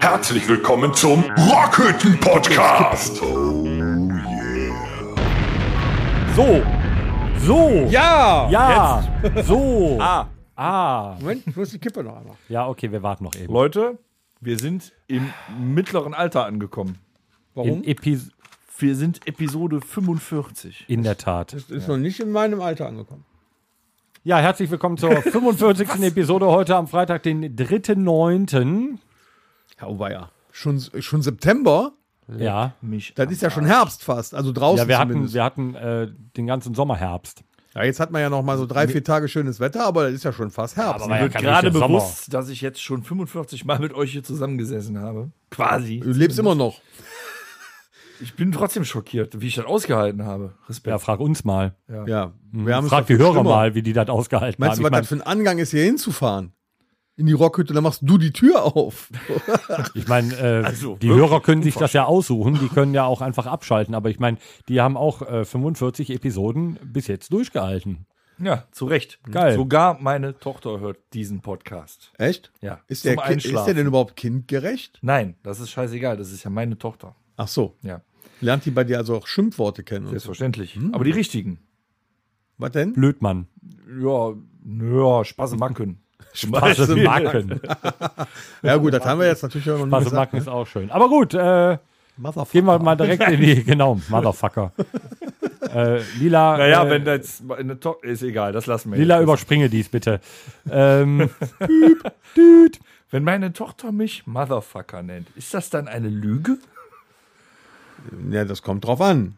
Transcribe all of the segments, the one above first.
Herzlich willkommen zum Rockhütten Podcast. So. So. Ja! Ja. So. Ah. Ah. Moment, ich muss die Kippe noch einmal. Ja, okay, wir warten noch eben. Leute, wir sind im mittleren Alter angekommen. Warum? Wir sind Episode 45. in der Tat. Das ist noch nicht in meinem Alter angekommen. Ja, herzlich willkommen zur 45. Episode heute am Freitag, den 3.9. Ja, oh. Schon, schon September? Ja. Mich. Das ist ja schon Herbst fast. Also draußen Ja, wir hatten, zumindest. wir hatten äh, den ganzen Sommerherbst. ja, jetzt hat man ja noch mal so drei, vier Tage schönes Wetter, aber das ist ja schon fast Herbst. aber Mir wird gerade bewusst, dass ich jetzt schon 45 Mal mit euch hier zusammengesessen habe. Quasi. du lebst immer noch. Ich bin trotzdem schockiert, wie ich das ausgehalten habe. Respekt. Ja, frag uns mal. Ja, wir haben es Frag die Hörer schlimmer. mal, wie die das ausgehalten Meinst du, was haben. das für ein Angang ist, hier hinzufahren? In die Rockhütte, dann machst du die Tür auf. Ich meine, äh, Also, die Hörer können sich das ja aussuchen, die können ja auch einfach abschalten, aber ich meine, die haben auch äh, 45 Episoden bis jetzt durchgehalten. Ja, zu Recht. Geil. Sogar meine Tochter hört diesen Podcast. Echt? Ja. Ist der, ist der denn überhaupt kindgerecht? Nein, das ist scheißegal. Das ist ja meine Tochter. Ach so. Ja, Lernt die bei dir also auch Schimpfworte kennen? Und so. selbstverständlich. Aber die richtigen. Was denn? Blödmann. Ja, ja, Spasemacken. Spasemacken. Ja gut, das haben wir jetzt natürlich auch noch nie gesagt. Spasemacken ist auch schön. Aber gut, äh, Motherfucker. gehen wir mal direkt in die, genau, Motherfucker. äh, Lila, Naja, äh, wenn das eine To ist egal, das lassen wir. Lila jetzt. überspringe dies bitte. Ähm, düt, düt. Wenn meine Tochter mich Motherfucker nennt, ist das dann eine Lüge? Ja, das kommt drauf an.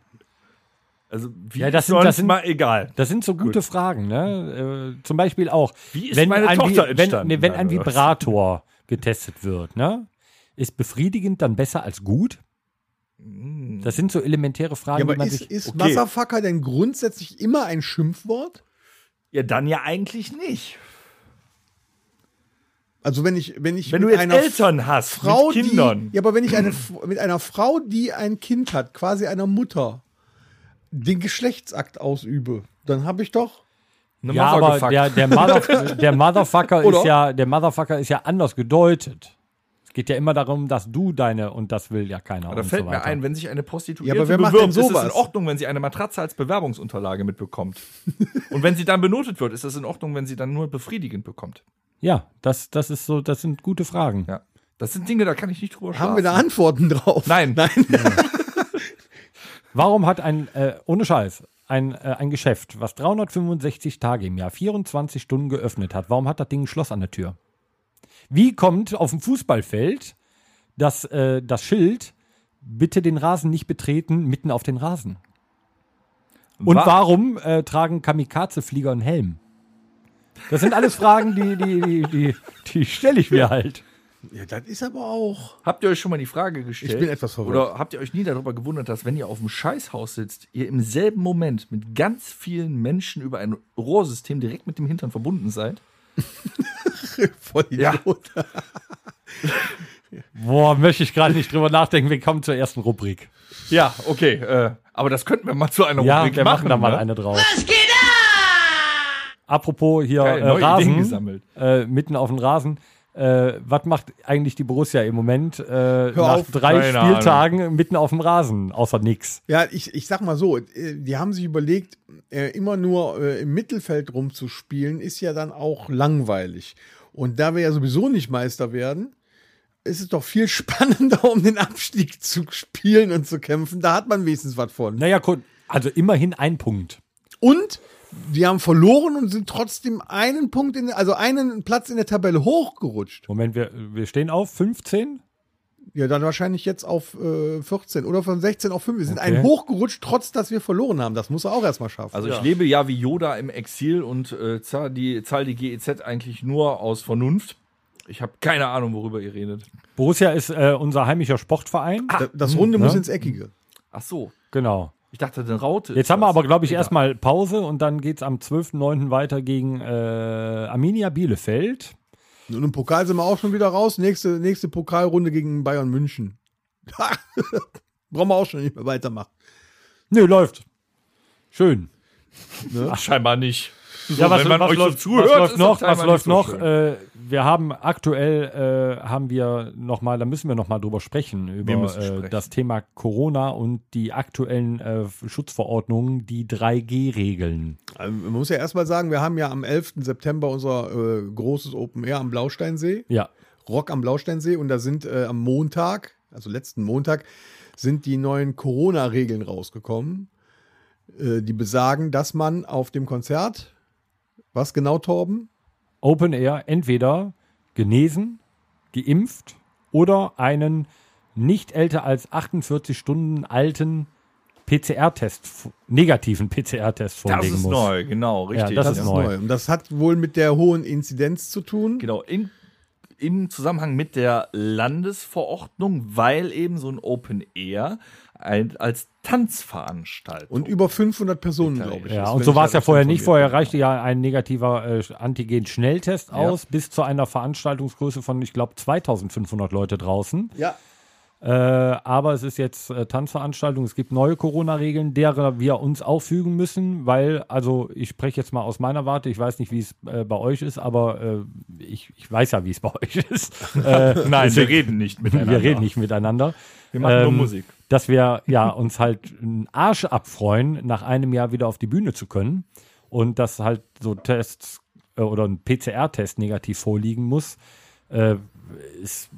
Also wie Ja, das sind- das sind- mal egal. Das sind so gute Fragen, ne? Äh, zum Beispiel auch, Wie ist wenn, meine ein, Tochter Vi- wenn, entstanden? nee, wenn ein? Vibrator getestet wird, ne? Ist befriedigend dann besser als gut? Das sind so elementäre Fragen, Ja, die aber man ist, sich. ist Okay. Motherfucker denn grundsätzlich immer ein Schimpfwort? Ja, dann ja eigentlich nicht. Also wenn ich, wenn ich Wenn du mit jetzt einer Eltern hast Frau, mit Kindern. die, ja, aber wenn ich eine, mit einer Frau, die ein Kind hat, quasi einer Mutter, den Geschlechtsakt ausübe, dann habe ich doch. eine Ja, aber der, der, Mother, der Motherfucker ist ja, der Motherfucker ist ja anders gedeutet. Es geht ja immer darum, dass du deine und das will ja keiner. da und fällt so mir ein, wenn sich eine Prostituierte Ja, aber wer macht bewirbt, denn ist es in Ordnung, wenn sie eine Matratze als Bewerbungsunterlage mitbekommt. Und wenn sie dann benotet wird, ist es in Ordnung, wenn sie dann nur befriedigend bekommt. Ja, das, das ist so, das sind gute Fragen. Ja. Das sind Dinge, da kann ich nicht drüber schlafen. Haben wir da Antworten drauf? Nein. Nein. Warum hat ein, äh, ohne Scheiß, ein, äh, ein Geschäft, was 365 Tage im Jahr, 24 Stunden geöffnet hat, warum hat das Ding ein Schloss an der Tür? Wie kommt auf dem Fußballfeld das, äh, das Schild, bitte den Rasen nicht betreten, mitten auf den Rasen? Und Wa- warum äh, tragen Kamikaze-Flieger einen Helm? Das sind alles Fragen, die, die, die, die, die stelle ich mir halt. Ja, das ist aber auch. Habt ihr euch schon mal die Frage gestellt? Ich bin etwas verwirrt. Oder habt ihr euch nie darüber gewundert, dass wenn ihr auf dem Scheißhaus sitzt, ihr im selben Moment mit ganz vielen Menschen über ein Rohrsystem direkt mit dem Hintern verbunden seid? Voll Ja. Idiot. Boah, möchte ich gerade nicht drüber nachdenken. Wir kommen zur ersten Rubrik. Ja, okay. Äh, aber das könnten wir mal zu einer Ja, Rubrik wir machen da mal ne? eine drauf. Was geht Apropos hier Geil, äh, Rasen, gesammelt. äh, mitten auf dem Rasen. Äh, was macht eigentlich die Borussia im Moment äh, nach auf. drei Keine Spieltagen mitten auf dem Rasen? Außer nix. Ja, ich, ich sag mal so, äh, die haben sich überlegt, äh, immer nur äh, im Mittelfeld rumzuspielen, ist ja dann auch langweilig. Und da wir ja sowieso nicht Meister werden, ist es doch viel spannender, um den Abstieg zu spielen und zu kämpfen. Da hat man wenigstens was von. Naja, gut, also immerhin ein Punkt. Und die haben verloren und sind trotzdem einen Punkt in, also einen Platz in der Tabelle hochgerutscht. Moment, wir, wir stehen auf 15? Ja, dann wahrscheinlich jetzt auf äh, 14 oder von 16 auf 5. Wir sind Okay. einen hochgerutscht, trotz dass wir verloren haben. Das muss er auch erstmal schaffen. Also ich lebe ja wie Yoda im Exil und äh, zahl die, zahl die GEZ eigentlich nur aus Vernunft. Ich habe keine Ahnung, worüber ihr redet. Borussia ist äh, unser heimischer Sportverein. Da- das Runde muss ne? ins Eckige. Ach so. Genau. Ich dachte, eine Raute. Jetzt haben wir aber, glaube ich, erstmal Pause und dann geht's am 12.09. weiter gegen äh, Arminia Bielefeld. Und im Pokal sind wir auch schon wieder raus. Nächste, nächste Pokalrunde gegen Bayern München. Brauchen wir auch schon nicht mehr weitermachen. Nö, läuft. Schön. Ach, scheinbar nicht. So, Ja, was, wenn man was, euch so läuft, zuhört, was läuft ist noch? Was läuft so noch? Äh, wir haben aktuell äh, haben wir noch mal, da müssen wir noch mal drüber sprechen über äh, sprechen. das Thema Corona und die aktuellen äh, Schutzverordnungen, die 3G-Regeln. Also, man muss ja erstmal sagen, wir haben ja am 11. September unser äh, großes Open Air am Blausteinsee. Ja, Rock am Blausteinsee und da sind äh, am Montag, also letzten Montag, sind die neuen Corona-Regeln rausgekommen, äh, die besagen, dass man auf dem Konzert, was genau, Torben? Open Air entweder genesen, geimpft oder einen nicht älter als 48 Stunden alten PCR-Test, negativen PCR-Test Das vorlegen ist muss. neu, genau, richtig. das Das ist ist neu. neu. Und das hat wohl mit der hohen Inzidenz zu tun. Genau, in, im Zusammenhang mit der Landesverordnung, weil eben so ein Open Air ein, als Tanzveranstaltung. Und über 500 Personen, glaube ich. Ja, und so war es ja vorher nicht. Vorher reichte ja ein negativer äh, Antigen-Schnelltest aus, bis zu einer Veranstaltungsgröße von, ich glaube, 2500 Leute draußen. Ja, Äh, aber es ist jetzt äh, Tanzveranstaltung. Es gibt neue Corona-Regeln, derer wir uns auch fügen müssen, weil, also ich spreche jetzt mal aus meiner Warte, ich weiß nicht, wie es äh, bei euch ist, aber äh, ich, ich weiß ja, wie es bei euch ist. äh, Nein, wir reden nicht miteinander. wir reden nicht miteinander. Wir machen nur Ähm, Musik. Dass wir ja uns halt einen Arsch abfreuen, nach einem Jahr wieder auf die Bühne zu können und dass halt so Tests oder ein PCR-Test negativ vorliegen muss, ist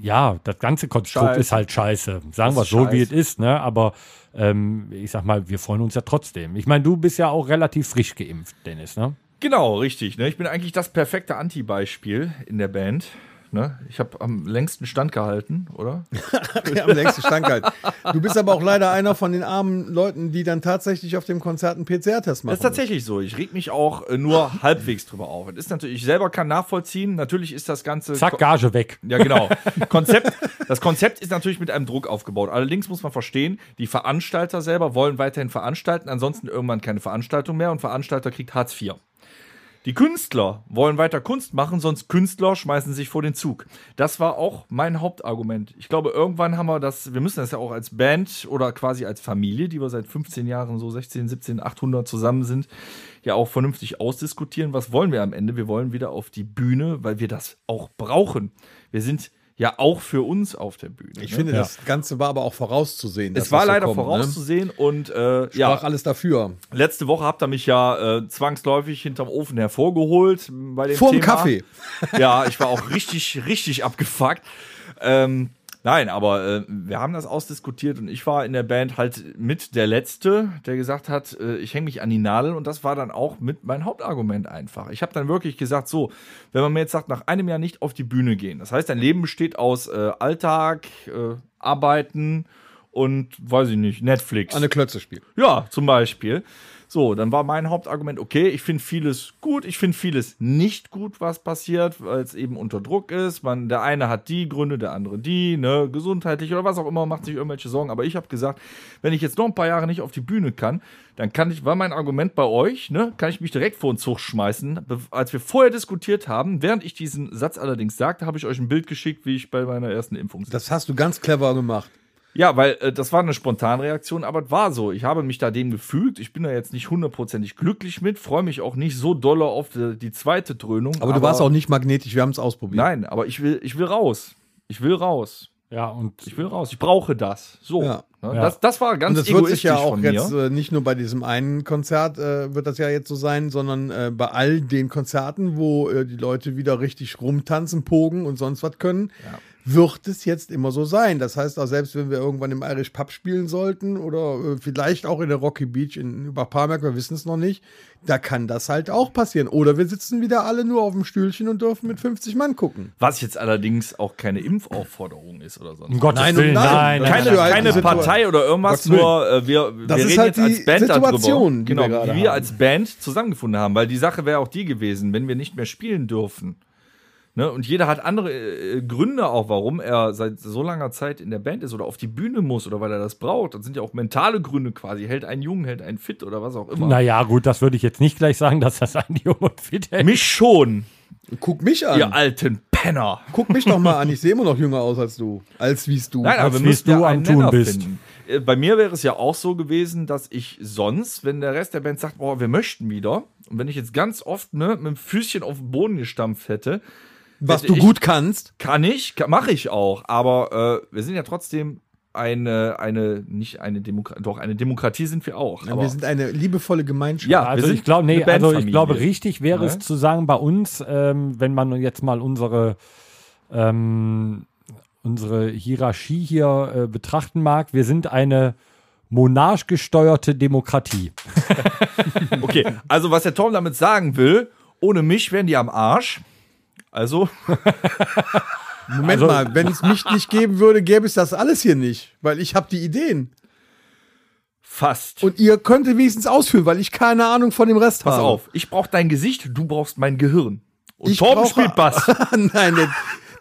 ja, das ganze Konstrukt Scheiße. ist halt scheiße. Sagen wir so, wie es scheiße. ist, ne? Aber ähm, ich sag mal, wir freuen uns ja trotzdem. Ich meine, du bist ja auch relativ frisch geimpft, Dennis, ne? Genau, richtig. Ne? Ich bin eigentlich das perfekte Anti-Beispiel in der Band. Ne? Ich habe am längsten Stand gehalten, oder? ja, am längsten Stand halt. Du bist aber auch leider einer von den armen Leuten, die dann tatsächlich auf dem Konzert einen PCR-Test machen. Das ist tatsächlich so. Ich reg mich auch äh, nur halbwegs drüber auf. Das ist natürlich, ich selber kann nachvollziehen. Natürlich ist das Ganze. Zack, Gage weg. Ja, genau. Konzept, das Konzept ist natürlich mit einem Druck aufgebaut. Allerdings muss man verstehen, die Veranstalter selber wollen weiterhin veranstalten, ansonsten irgendwann keine Veranstaltung mehr und Veranstalter kriegt Hartz IV. Die Künstler wollen weiter Kunst machen, sonst Künstler schmeißen sich vor den Zug. Das war auch mein Hauptargument. Ich glaube, irgendwann haben wir das, wir müssen das ja auch als Band oder quasi als Familie, die wir seit 15 Jahren, so 16, 17, 800 zusammen sind, ja auch vernünftig ausdiskutieren. Was wollen wir am Ende? Wir wollen wieder auf die Bühne, weil wir das auch brauchen. Wir sind ja auch für uns auf der Bühne. Ich ne? finde, Ja. das Ganze war aber auch vorauszusehen. es war das so leider kommt, vorauszusehen und äh, Ne? ja, Sprach alles dafür. letzte Woche habt ihr mich ja äh, zwangsläufig hinterm Ofen hervorgeholt bei dem Vorm Thema. Kaffee. Ja, ich war auch richtig, richtig abgefuckt. Ähm, nein, aber äh, wir haben das ausdiskutiert und ich war in der Band halt mit der Letzte, der gesagt hat, äh, ich hänge mich an die Nadel und das war dann auch mit mein Hauptargument einfach. Ich habe dann wirklich gesagt, so, wenn man mir jetzt sagt, nach einem Jahr nicht auf die Bühne gehen, das heißt, dein Leben besteht aus äh, Alltag, äh, Arbeiten und, weiß ich nicht, Netflix. Eine Klötze spielen. Ja, zum Beispiel. So, dann war mein Hauptargument, okay, ich finde vieles gut, ich finde vieles nicht gut, was passiert, weil es eben unter Druck ist. Man, der eine hat die Gründe, der andere die, ne, gesundheitlich oder was auch immer, macht sich irgendwelche Sorgen. Aber ich habe gesagt, wenn ich jetzt noch ein paar Jahre nicht auf die Bühne kann, dann kann ich, war mein Argument bei euch, ne, kann ich mich direkt vor den Zug schmeißen. Als wir vorher diskutiert haben, während ich diesen Satz allerdings sagte, habe ich euch ein Bild geschickt, wie ich bei meiner ersten Impfung sitze. Das hast du ganz clever gemacht. Ja, weil äh, das war eine Spontanreaktion, aber es war so. Ich habe mich da dem gefügt. Ich bin da jetzt nicht hundertprozentig glücklich mit, freue mich auch nicht so doll auf die, die zweite Dröhnung. Aber, du warst auch nicht magnetisch, wir haben es ausprobiert. Nein, aber ich will, ich will raus. Ich will raus. Ja, und Ich will raus. Ich brauche das. So. Ja. Ne? Ja. Das, das war ganz Und das wird sich ja auch jetzt äh, nicht nur bei diesem einen Konzert äh, wird das ja jetzt so sein, sondern äh, bei all den Konzerten, wo äh, die Leute wieder richtig rumtanzen, pogen und sonst was können, wird es jetzt immer so sein. Das heißt auch, selbst wenn wir irgendwann im Irish Pub spielen sollten oder äh, vielleicht auch in der Rocky Beach in Überparmerk, wir wissen es noch nicht, da kann das halt auch passieren. Oder wir sitzen wieder alle nur auf dem Stühlchen und dürfen mit 50 Mann gucken. Was jetzt allerdings auch keine Impfaufforderung ist oder sonst. um Gottes Nein, Willen, nein, nein, nein, nein, keine, halt keine Partei oder irgendwas, nur äh, wir, Das wir ist reden halt jetzt als die Band Situation, darüber, die genau, wir wir als Band zusammengefunden haben, weil die Sache wäre auch die gewesen, wenn wir nicht mehr spielen dürfen. Ne? Und jeder hat andere äh, Gründe auch, warum er seit so langer Zeit in der Band ist oder auf die Bühne muss oder weil er das braucht. Das sind ja auch mentale Gründe quasi. Hält einen jung, hält einen fit oder was auch immer. Naja, gut, das würde ich jetzt nicht gleich sagen, dass das die Jung und Fit hält. Mich schon. Guck mich an. Ihr alten Penner. Guck mich doch mal an. Ich sehe immer noch jünger aus als du. Als wie's du. Nein, aber Als wir müssen wie ja du am einen Tun Nenner bist. finden. Äh, Bei mir wäre es ja auch so gewesen, dass ich sonst, wenn der Rest der Band sagt, boah, wir möchten wieder, und wenn ich jetzt ganz oft ne, mit dem Füßchen auf den Boden gestampft hätte, Was hätte du ich- gut kannst. kann ich, mache ich auch, aber äh, wir sind ja trotzdem eine, eine, nicht eine Demokratie, doch eine Demokratie sind wir auch. Aber wir sind eine liebevolle Gemeinschaft. Ja, Also ich glaube, nee, also ich glaube, richtig wäre Ne? es zu sagen, bei uns, ähm, wenn man jetzt mal unsere, ähm, unsere Hierarchie hier äh, betrachten mag, wir sind eine monarchgesteuerte Demokratie. okay, also was der Tom damit sagen will, ohne mich wären die am Arsch. Also, Moment Also- mal, wenn es mich nicht geben würde, gäbe es das alles hier nicht. Weil ich habe die Ideen. fast. Und ihr könntet wenigstens ausführen, weil ich keine Ahnung von dem Rest Pass habe. auf, ich brauche dein Gesicht, du brauchst mein Gehirn. Und Ich Torben brauche- spielt Bass. Nein, der,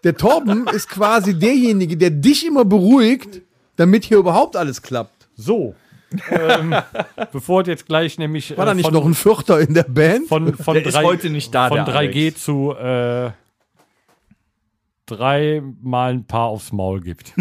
der Torben ist quasi derjenige, der dich immer beruhigt, damit hier überhaupt alles klappt. So. ähm, bevor es jetzt gleich nämlich War äh, da nicht von, noch ein Vierter in der Band? von, von, Der ist drei, heute nicht da, von der 3G Alex. zu äh, dreimal ein Paar aufs Maul gibt.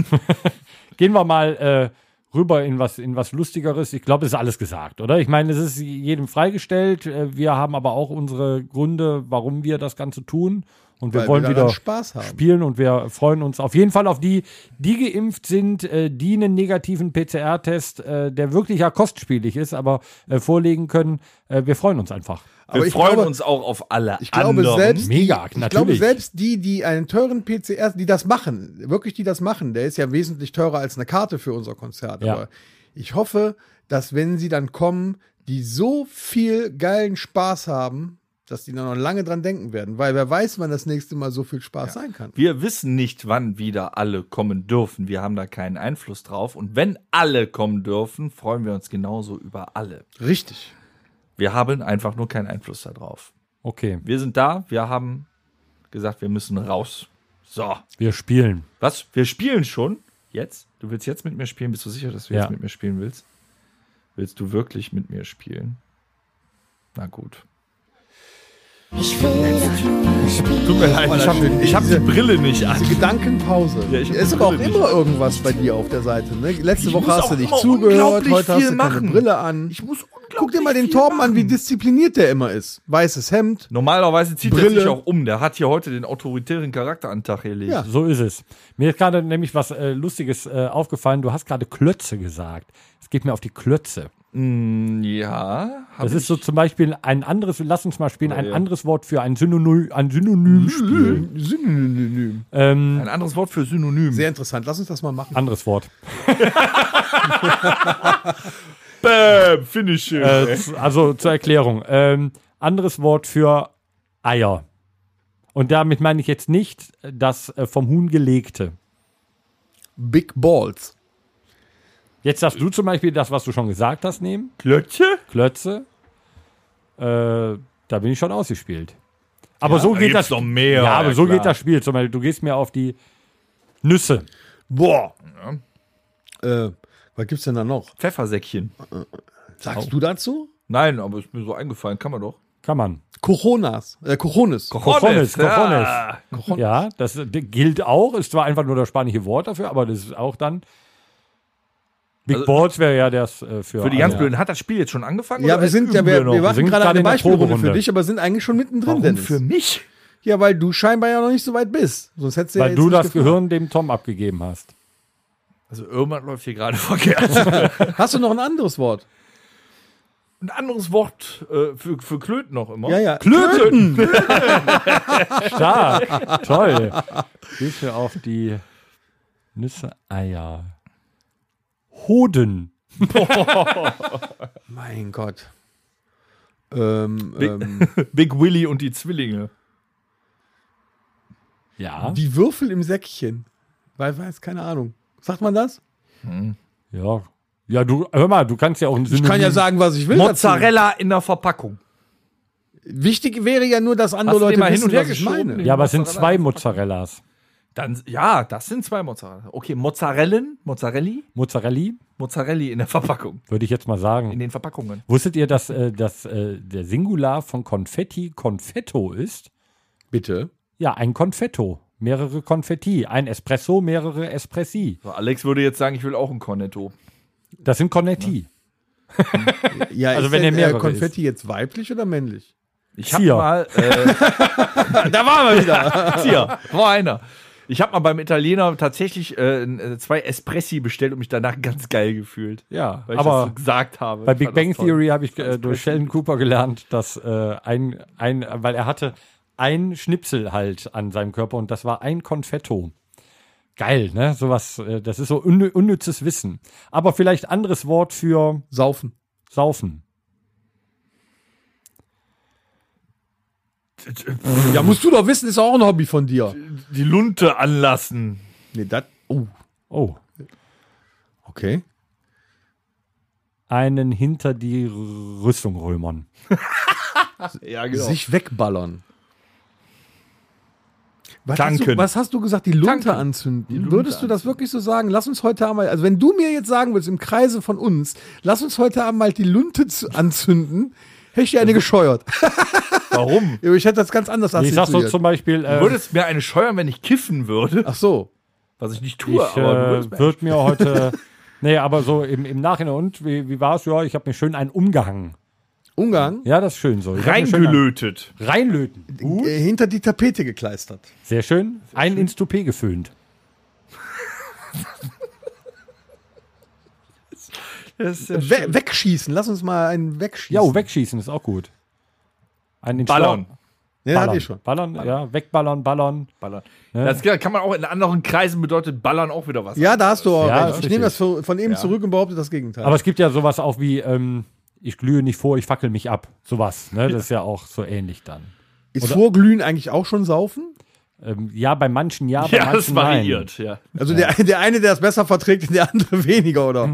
Gehen wir mal äh, rüber in was, in was Lustigeres. Ich glaube, es ist alles gesagt, oder? Ich meine, es ist jedem freigestellt. Äh, Wir haben aber auch unsere Gründe, warum wir das Ganze tun. Und wir Weil wollen wir wieder Spaß haben. spielen und wir freuen uns auf jeden Fall auf die, die geimpft sind, äh, die einen negativen PCR-Test, äh, der wirklich ja kostspielig ist, aber äh, vorlegen können. Äh, wir freuen uns einfach. Aber Wir freuen glaube- uns auch auf alle Ich glaube, anderen. selbst Mega, die, ich natürlich. glaube, selbst die, die einen teuren PCR, die das machen, wirklich die das machen, der ist ja wesentlich teurer als eine Karte für unser Konzert. Ja. Aber ich hoffe, dass wenn sie dann kommen, die so viel geilen Spaß haben, dass die dann noch lange dran denken werden. Weil wer weiß, wann das nächste Mal so viel Spaß sein kann. Wir wissen nicht, wann wieder alle kommen dürfen. Wir haben da keinen Einfluss drauf. Und wenn alle kommen dürfen, freuen wir uns genauso über alle. Richtig. Wir haben einfach nur keinen Einfluss darauf. Okay, Wir sind da, wir haben gesagt, wir müssen raus. So. wir spielen. Was? Wir spielen schon? Jetzt? Du willst jetzt mit mir spielen? Bist du sicher, dass du Ja. jetzt mit mir spielen willst? Willst du wirklich mit mir spielen? Na gut. Ich will nur spielen. Tut mir leid, ich habe hab die Brille nicht an. Diese Gedankenpause. Ja, ich es ist aber auch immer irgendwas bei dir auf der Seite. Ne? Letzte Ich Woche hast du nicht zugehört, heute hast du keine machen. Brille an. Ich muss Guck dir mal den Torben an, wie diszipliniert der immer ist. Weißes Hemd. Normalerweise zieht er Brille. sich auch um. Der hat hier heute den autoritären Charakter an den Tag gelegt. Ja. So ist es. Mir ist gerade nämlich was äh, Lustiges äh, aufgefallen. Du hast gerade Klötze gesagt. Es geht mir auf die Klötze. Mm, ja Das ist so zum Beispiel ein anderes, lass uns mal spielen, ein ja. anderes Wort für ein Synonym, ein Synonym spielen. Synonym. Ähm, ein anderes Wort für Synonym. Sehr interessant. Lass uns das mal machen. anderes Wort. Bäm, Finish. Äh, also zur Erklärung. Ähm, anderes Wort für Eier. Und damit meine ich jetzt nicht das äh, vom Huhn gelegte. Big Balls. Jetzt darfst du zum Beispiel das, was du schon gesagt hast, nehmen. Klötze? Klötze. Äh, da bin ich schon ausgespielt. Aber so da geht das. noch mehr, ja, aber ja, so klar. geht das Spiel. Zum Beispiel, du gehst mir auf die Nüsse. Boah. Äh, was gibt's denn da noch? Pfeffersäckchen. Sagst du dazu? Nein, aber ist mir so eingefallen. Kann man doch. Kann man. Coronas. Äh, Cojones. Cojones, Cojones. Ja. Ja, das gilt auch. Ist zwar einfach nur das spanische Wort dafür, aber das ist auch dann. Big Also- Balls wäre ja das äh, für. Für die ganz. Blöden. Hat das Spiel jetzt schon angefangen? Ja, oder wir sind ja, wir, noch? wir machen gerade eine in der Beispielrunde für dich, aber sind eigentlich schon mittendrin, Warum Dennis. für mich? Ja, weil du scheinbar ja noch nicht so weit bist. Sonst hättest du ja Weil jetzt du nicht das gefragt. Gehirn dem Tom abgegeben hast. Also irgendwas läuft hier gerade verkehrt. Hast du noch ein anderes Wort? Ein anderes Wort äh, für, für Klöten noch immer. Ja, ja. Klöten! Stark. Toll. Du auf die Nüsse, Eier. Hoden. Mein Gott. Ähm, Big- ähm, Big Willy und die Zwillinge. Ja. die Würfel im Säckchen. Weil, weiß, keine Ahnung. Sagt man das? Ja. Ja, du, hör mal, du kannst ja auch ein Ich kann ja sagen, was ich will. Mozzarella in der Verpackung. Dazu. Wichtig wäre ja nur, dass andere Hast Leute mal hin wissen, und her was ich meine. Ja, aber es sind zwei Mozzarellas. Dann, ja, das sind zwei Mozzarella. Okay, Mozzarellen, Mozzarelli, Mozzarelli, Mozzarelli in der Verpackung. würde ich jetzt mal In sagen. den Verpackungen. Wusstet ihr, dass, äh, dass äh, der Singular von Konfetti Konfetto ist? Bitte. Ja, ein Konfetto. Mehrere Konfetti. Ein Espresso, mehrere Espressi. So, Alex würde jetzt sagen, ich will auch ein Cornetto. Das sind Cornetti. Ja, Also ist wenn denn, der mehrere äh, Konfetti jetzt weiblich oder männlich? Ich habe mal. Äh, da waren wir wieder. Zier. War einer. Ich habe mal beim Italiener tatsächlich äh, äh, zwei Espressi bestellt und mich danach ganz geil gefühlt. Ja, Weil ich aber das so gesagt habe. bei Big Bang. Theory habe ich äh, durch Sheldon Cooper gelernt, dass äh, ein, ein, weil er hatte ein Schnipsel halt an seinem Körper und das war ein Konfetto. Geil, ne? Sowas, äh, das ist so unnü unnützes Wissen. Aber vielleicht anderes Wort für Saufen. Saufen. Ja, musst du doch wissen, ist auch ein Hobby von dir. Die Lunte anlassen. Nee, das. Oh, Oh. okay. Einen hinter die Rüstung römern. Ja, genau. Sich wegballern. Was Hast du, was hast du gesagt? Die Lunte Tanken. anzünden. Lunte Würdest du das wirklich so sagen? Lass uns heute einmal, also wenn du mir jetzt sagen willst, im Kreise von uns, lass uns heute einmal die Lunte anzünden, hätte ich dir eine gescheuert. Warum? ich hätte das ganz anders Ich sag so assoziiert. zum Beispiel, Du äh, würdest mir eine scheuern, wenn ich kiffen würde. Ach so. Was ich nicht ich tue, aber du äh, würdest mir würde mir heute, nee, aber so im, im Nachhinein und, wie, wie war es? Ja, ich habe mir schön einen umgehangen. Umgang. Ja, das ist schön so. Ich hab mir schön reingelötet. Reinlöten. Äh, hinter die Tapete gekleistert. Sehr schön. Ein ins Toupet geföhnt. Das ist ja We wegschießen. Lass uns mal einen wegschießen. Ja, oh, wegschießen ist auch gut. Ein in Ballern. Nee, Ballern. hatte ich schon. Ballern, ja, wegballern, ballern. Ballern. Das kann man auch in anderen Kreisen bedeutet Ballern auch wieder was. Ja, da hast du auch Ja, recht. Ich nehme das von, eben zurück und behaupte das Gegenteil. Aber es gibt ja sowas auch wie, ähm, ich glühe nicht vor, ich fackel mich ab. Sowas, ne? Das ist ja auch so ähnlich dann. ist Vorglühen eigentlich auch schon saufen? Ähm, ja, bei manchen ja, bei Ja, manchen das nein. variiert, ja. Also der, der eine, der es besser verträgt, der andere weniger, oder?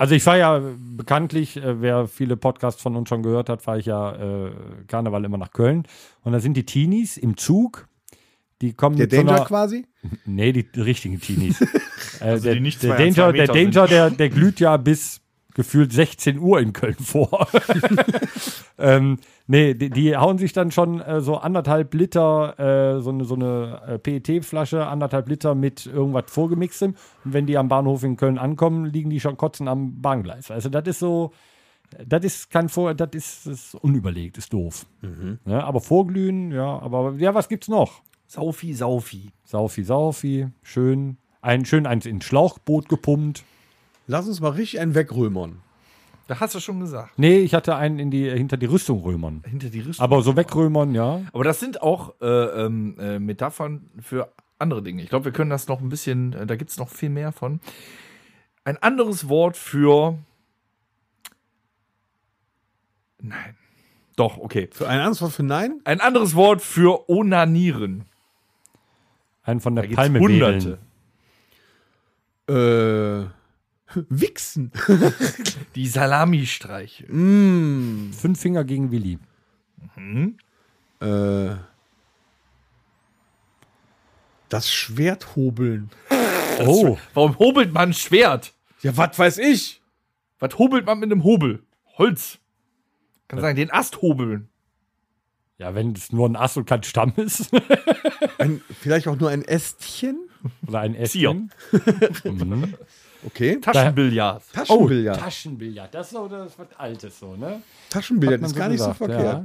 Also ich fahre ja bekanntlich, äh, wer viele Podcasts von uns schon gehört hat, fahre ich ja äh, Karneval immer nach Köln. Und da sind die Teenies im Zug. Die kommen Der Danger einer, quasi? Nee, die richtigen Teenies. äh, der, die nicht der zwei an Danger, der Danger, der, der glüht ja bis gefühlt 16 Uhr in Köln vor. ähm, nee, die, die hauen sich dann schon äh, so anderthalb Liter, äh, so eine, so eine äh, PET-Flasche, anderthalb Liter mit irgendwas vorgemixtem. Und wenn die am Bahnhof in Köln ankommen, liegen die schon kotzen am Bahngleis. Also das ist so, das ist kein Vor, das ist, ist unüberlegt, ist doof. Ja, aber vorglühen, ja, aber ja, was gibt's noch? Saufi, Saufi. Saufi, Saufi, schön. Ein, schön eins ins Schlauchboot gepumpt. Lass uns mal richtig einen wegrömern. Da hast du schon gesagt. Nee, ich hatte einen in die, hinter die Rüstung römern. Hinter die Rüstung. Aber so wegrömern, ja. Aber das sind auch äh, ähm, äh, Metaphern für andere Dinge. Ich glaube, wir können das noch ein bisschen, äh, da gibt es noch viel mehr von. Ein anderes Wort für. Nein. Doch, okay. Für ein anderes Wort für Nein? Ein anderes Wort für onanieren. Einen von Da der gibt's Palme Hunderte. Äh, wählen. Wichsen. Die Salami-Streiche. mm, Fünf Finger gegen Willi. äh, das Schwert hobeln. Oh, Warum hobelt man ein Schwert? Ja, was weiß ich? Was hobelt man mit einem Hobel? Holz. Kann sagen, den Ast hobeln. ja, wenn es nur ein Ast und kein Stamm ist. Ein, vielleicht auch nur ein Ästchen? Oder ein Ästchen. mhm. Okay. Taschenbillard. Oh, Taschenbillard. Taschenbillard. Das ist so das was Altes so, ne? Taschenbillard ist gar nicht gesagt, so verkehrt. ja.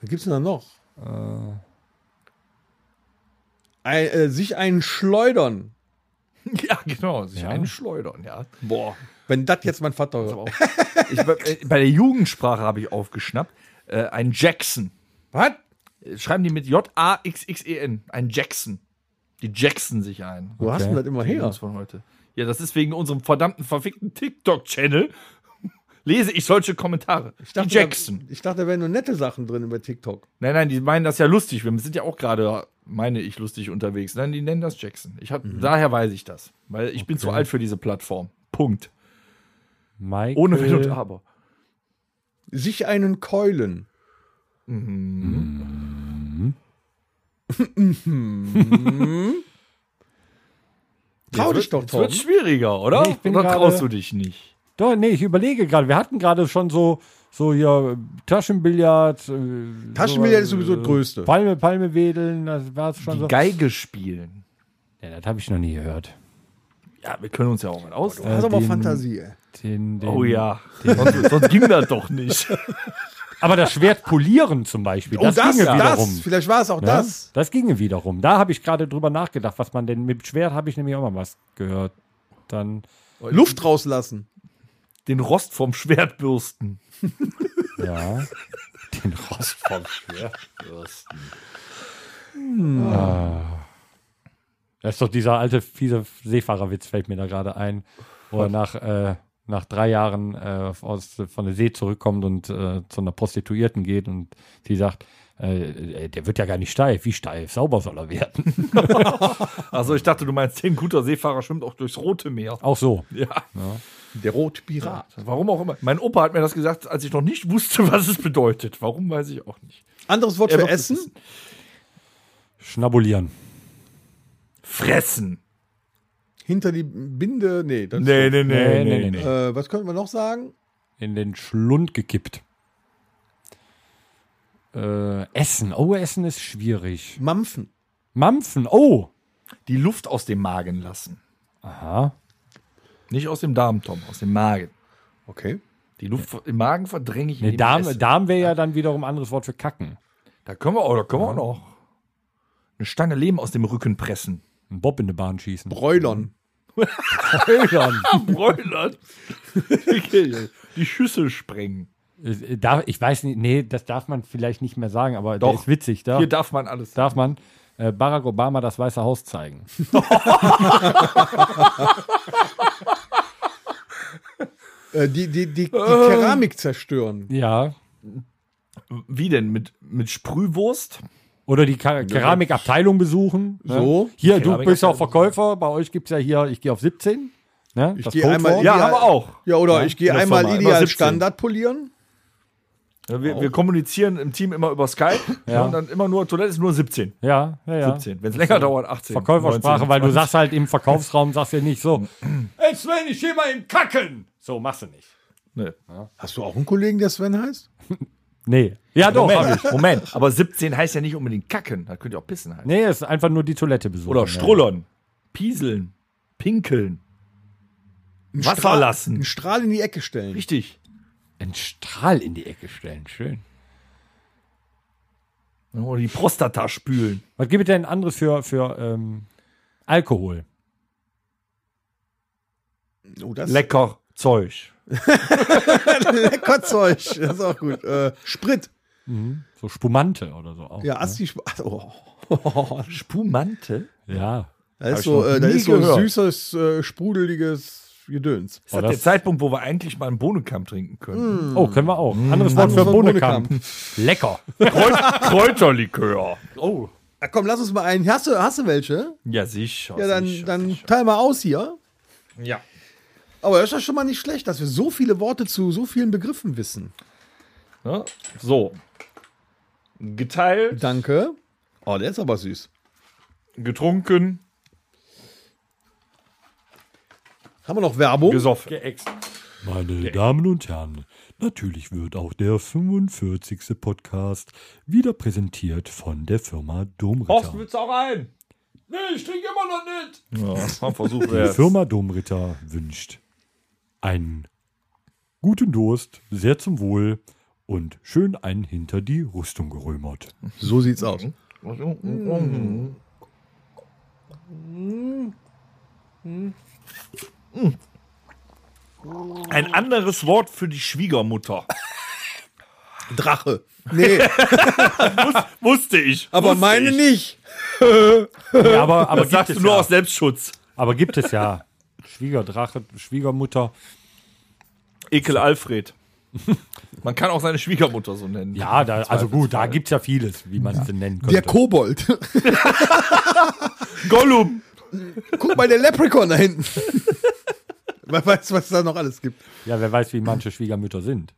Was gibt's denn da noch? Ein, äh, sich einen schleudern. Ja, genau. Sich Ja. einen schleudern, ja. Boah. Wenn das jetzt mein Vater hört. ich, bei, äh, bei der Jugendsprache habe ich aufgeschnappt. Äh, ein Jackson. Was? Äh, Schreiben die mit J-A-X-X-E-N. Ein Jackson. Die Jackson sich ein. Wo hast du das immer her? Von heute. Ja, das ist wegen unserem verdammten verfickten TikTok-Channel. Lese ich solche Kommentare. Ich dachte, die Jackson. Da, ich dachte, da wären nur nette Sachen drin über TikTok. Nein, nein, die meinen das ja lustig. Wir sind ja auch gerade, meine ich, lustig unterwegs. Nein, die nennen das Jackson. Ich hab, Daher weiß ich das. Weil ich bin zu alt für diese Plattform. Punkt. Michael, Ohne Wenn und Aber. Sich einen keulen. Trau dich doch, Jetzt wird Tom. schwieriger, oder? Nee, ich bin oder gerade- traust du dich nicht? Doch, nee, ich überlege gerade. Wir hatten gerade schon so, so hier Taschenbillard. Äh, Taschenbillard ist so, sowieso das Größte. Palme, Palme wedeln, das war schon Die so. Geige spielen. Ja, das habe ich noch nie gehört. Ja, wir können uns ja auch mal aus. Du hast aber den- Fantasie, ey. Den, den, Oh ja, sonst, sonst ging das doch nicht. Aber das Schwert polieren zum Beispiel, Oh, das, das, ginge das. wiederum. Vielleicht war es auch Ne? das. Das ginge wiederum. Da habe ich gerade drüber nachgedacht, was man denn mit Schwert habe ich nämlich auch mal was gehört. Dann, Luft rauslassen. Den Rost vom Schwert bürsten. ja, den Rost vom Schwert bürsten. Ah. Das ist doch dieser alte, fiese Seefahrerwitz, fällt mir da gerade ein, wo er nach, äh, nach drei Jahren äh, aus, von der See zurückkommt und äh, zu einer Prostituierten geht und sie sagt, äh, der wird ja gar nicht steif. Wie steif? Sauber soll er werden. Also ich dachte, du meinst, ein guter Seefahrer schwimmt auch durchs Rote Meer. Auch so. Ja. Der Rotpirat. Warum auch immer. Mein Opa hat mir das gesagt, als ich noch nicht wusste, was es bedeutet. Warum, weiß ich auch nicht. Anderes Wort Er für Essen? Schnabulieren. Fressen. Hinter die Binde? Nee. Das Nee, nee, nee, Nee, nee, nee, nee. nee. Äh, was könnten wir noch sagen? in den Schlund gekippt. Äh, Essen. Oh, Essen ist schwierig. Mampfen. Mampfen. Oh. Die Luft aus dem Magen lassen. Aha. Nicht aus dem Darm, Tom, aus dem Magen. Okay. Die Luft im Magen verdränge ich Nee, Darm. Darm wäre ja dann wiederum ein anderes Wort für kacken. Da können wir auch, da können wir auch noch eine Stange Lehm aus dem Rücken pressen. Ein Bob in die Bahn schießen. Bräulern. Bräulern. Bräulern. Die Schüssel sprengen. Äh, da, ich weiß nicht, nee, das darf man vielleicht nicht mehr sagen, aber der Doch. ist witzig. Da Hier darf man alles. darf man äh, Barack Obama das Weiße Haus zeigen. Äh, die, die, die, die Keramik zerstören. Ja. Wie denn? Mit, mit Sprühwurst? Oder die Ka Keramikabteilung besuchen. ne? So. Hier, du bist auch Verkäufer. Bei euch gibt es ja hier, ich gehe auf 17. Ne? Ich das gehe einmal- Ja, haben wir auch. Ja, oder Ja, ich gehe einmal Firma, immer ideal 17. Standard polieren. Ja, wir, wir kommunizieren im Team immer über Skype. Ja. Und dann immer nur, Toilette ist nur 17. Ja, ja, ja. 17. Wenn es länger dauert, 18. Verkäufersprache, 19, weil du 20. sagst halt im Verkaufsraum, sagst du nicht so, ey Sven, ich geh mal im Kacken. So, machst du nicht. Nee. Hast du auch einen Kollegen, der Sven heißt? Nee. Ja, doch, hab Moment, ich. Moment. Aber 17 heißt ja nicht unbedingt kacken. Das könnte ja auch pissen heißen. Nee, es ist einfach nur die Toilette besuchen. Oder ja. strullern, pieseln, pinkeln. Einen Wasser Strahl- lassen. Einen Strahl in die Ecke stellen. Richtig. Einen Strahl in die Ecke stellen, schön. Oder die Prostata spülen. Was gibt es denn anderes für, für ähm, Alkohol? Oh, das Lecker Zeug. lecker Zeug. Das ist auch gut. Äh, Sprit. So Spumante oder so auch. Ja, Asti. Oh. Spumante? Ja. Da ist so, äh, da nie ist so gehört. süßes, äh, sprudeliges Gedöns. Ist das, das- der Zeitpunkt, wo wir eigentlich mal einen Bohnenkamm trinken können? Oh, können wir auch. Anderes Wort für Wort Bohnekamp. Lecker. Kräut Kräuterlikör. Oh. Na komm, lass uns mal einen. Hast du, hast du welche? Ja, sicher. Ja, dann, sicher, dann sicher. teil mal aus hier. Ja. Aber das ist ja schon mal nicht schlecht, dass wir so viele Worte zu so vielen Begriffen wissen. Ja, So. Geteilt, Danke. Oh, der ist aber süß. getrunken, Haben wir noch Werbung? gesoffen. Geäxt. Meine Damen und Herren, natürlich wird auch der 45. Podcast wieder präsentiert von der Firma Domritter. willst du auch ein? Nee, ich trinke immer noch nicht. Ja, mal versuchen wir Die. Firma Domritter wünscht einen guten Durst, sehr zum Wohl und schön einen hinter die Rüstung gerömert. So sieht's aus. Ein anderes Wort für die Schwiegermutter. Drache. Nee, Wusste ich. aber wusste meine ich. nicht. Ja, aber, aber, Das gibt sagst es du nur ja. aus Selbstschutz. aber gibt es ja. Schwiegerdrache, Schwiegermutter. Ekel Alfred. Man kann auch seine Schwiegermutter so nennen. Ja, da, also gut, da gibt es ja vieles, wie man es denn nennen könnte. Der Kobold. Gollum. Guck mal, der Leprechaun da hinten. Wer weiß, was es da noch alles gibt. ja, wer weiß, wie manche Schwiegermütter sind.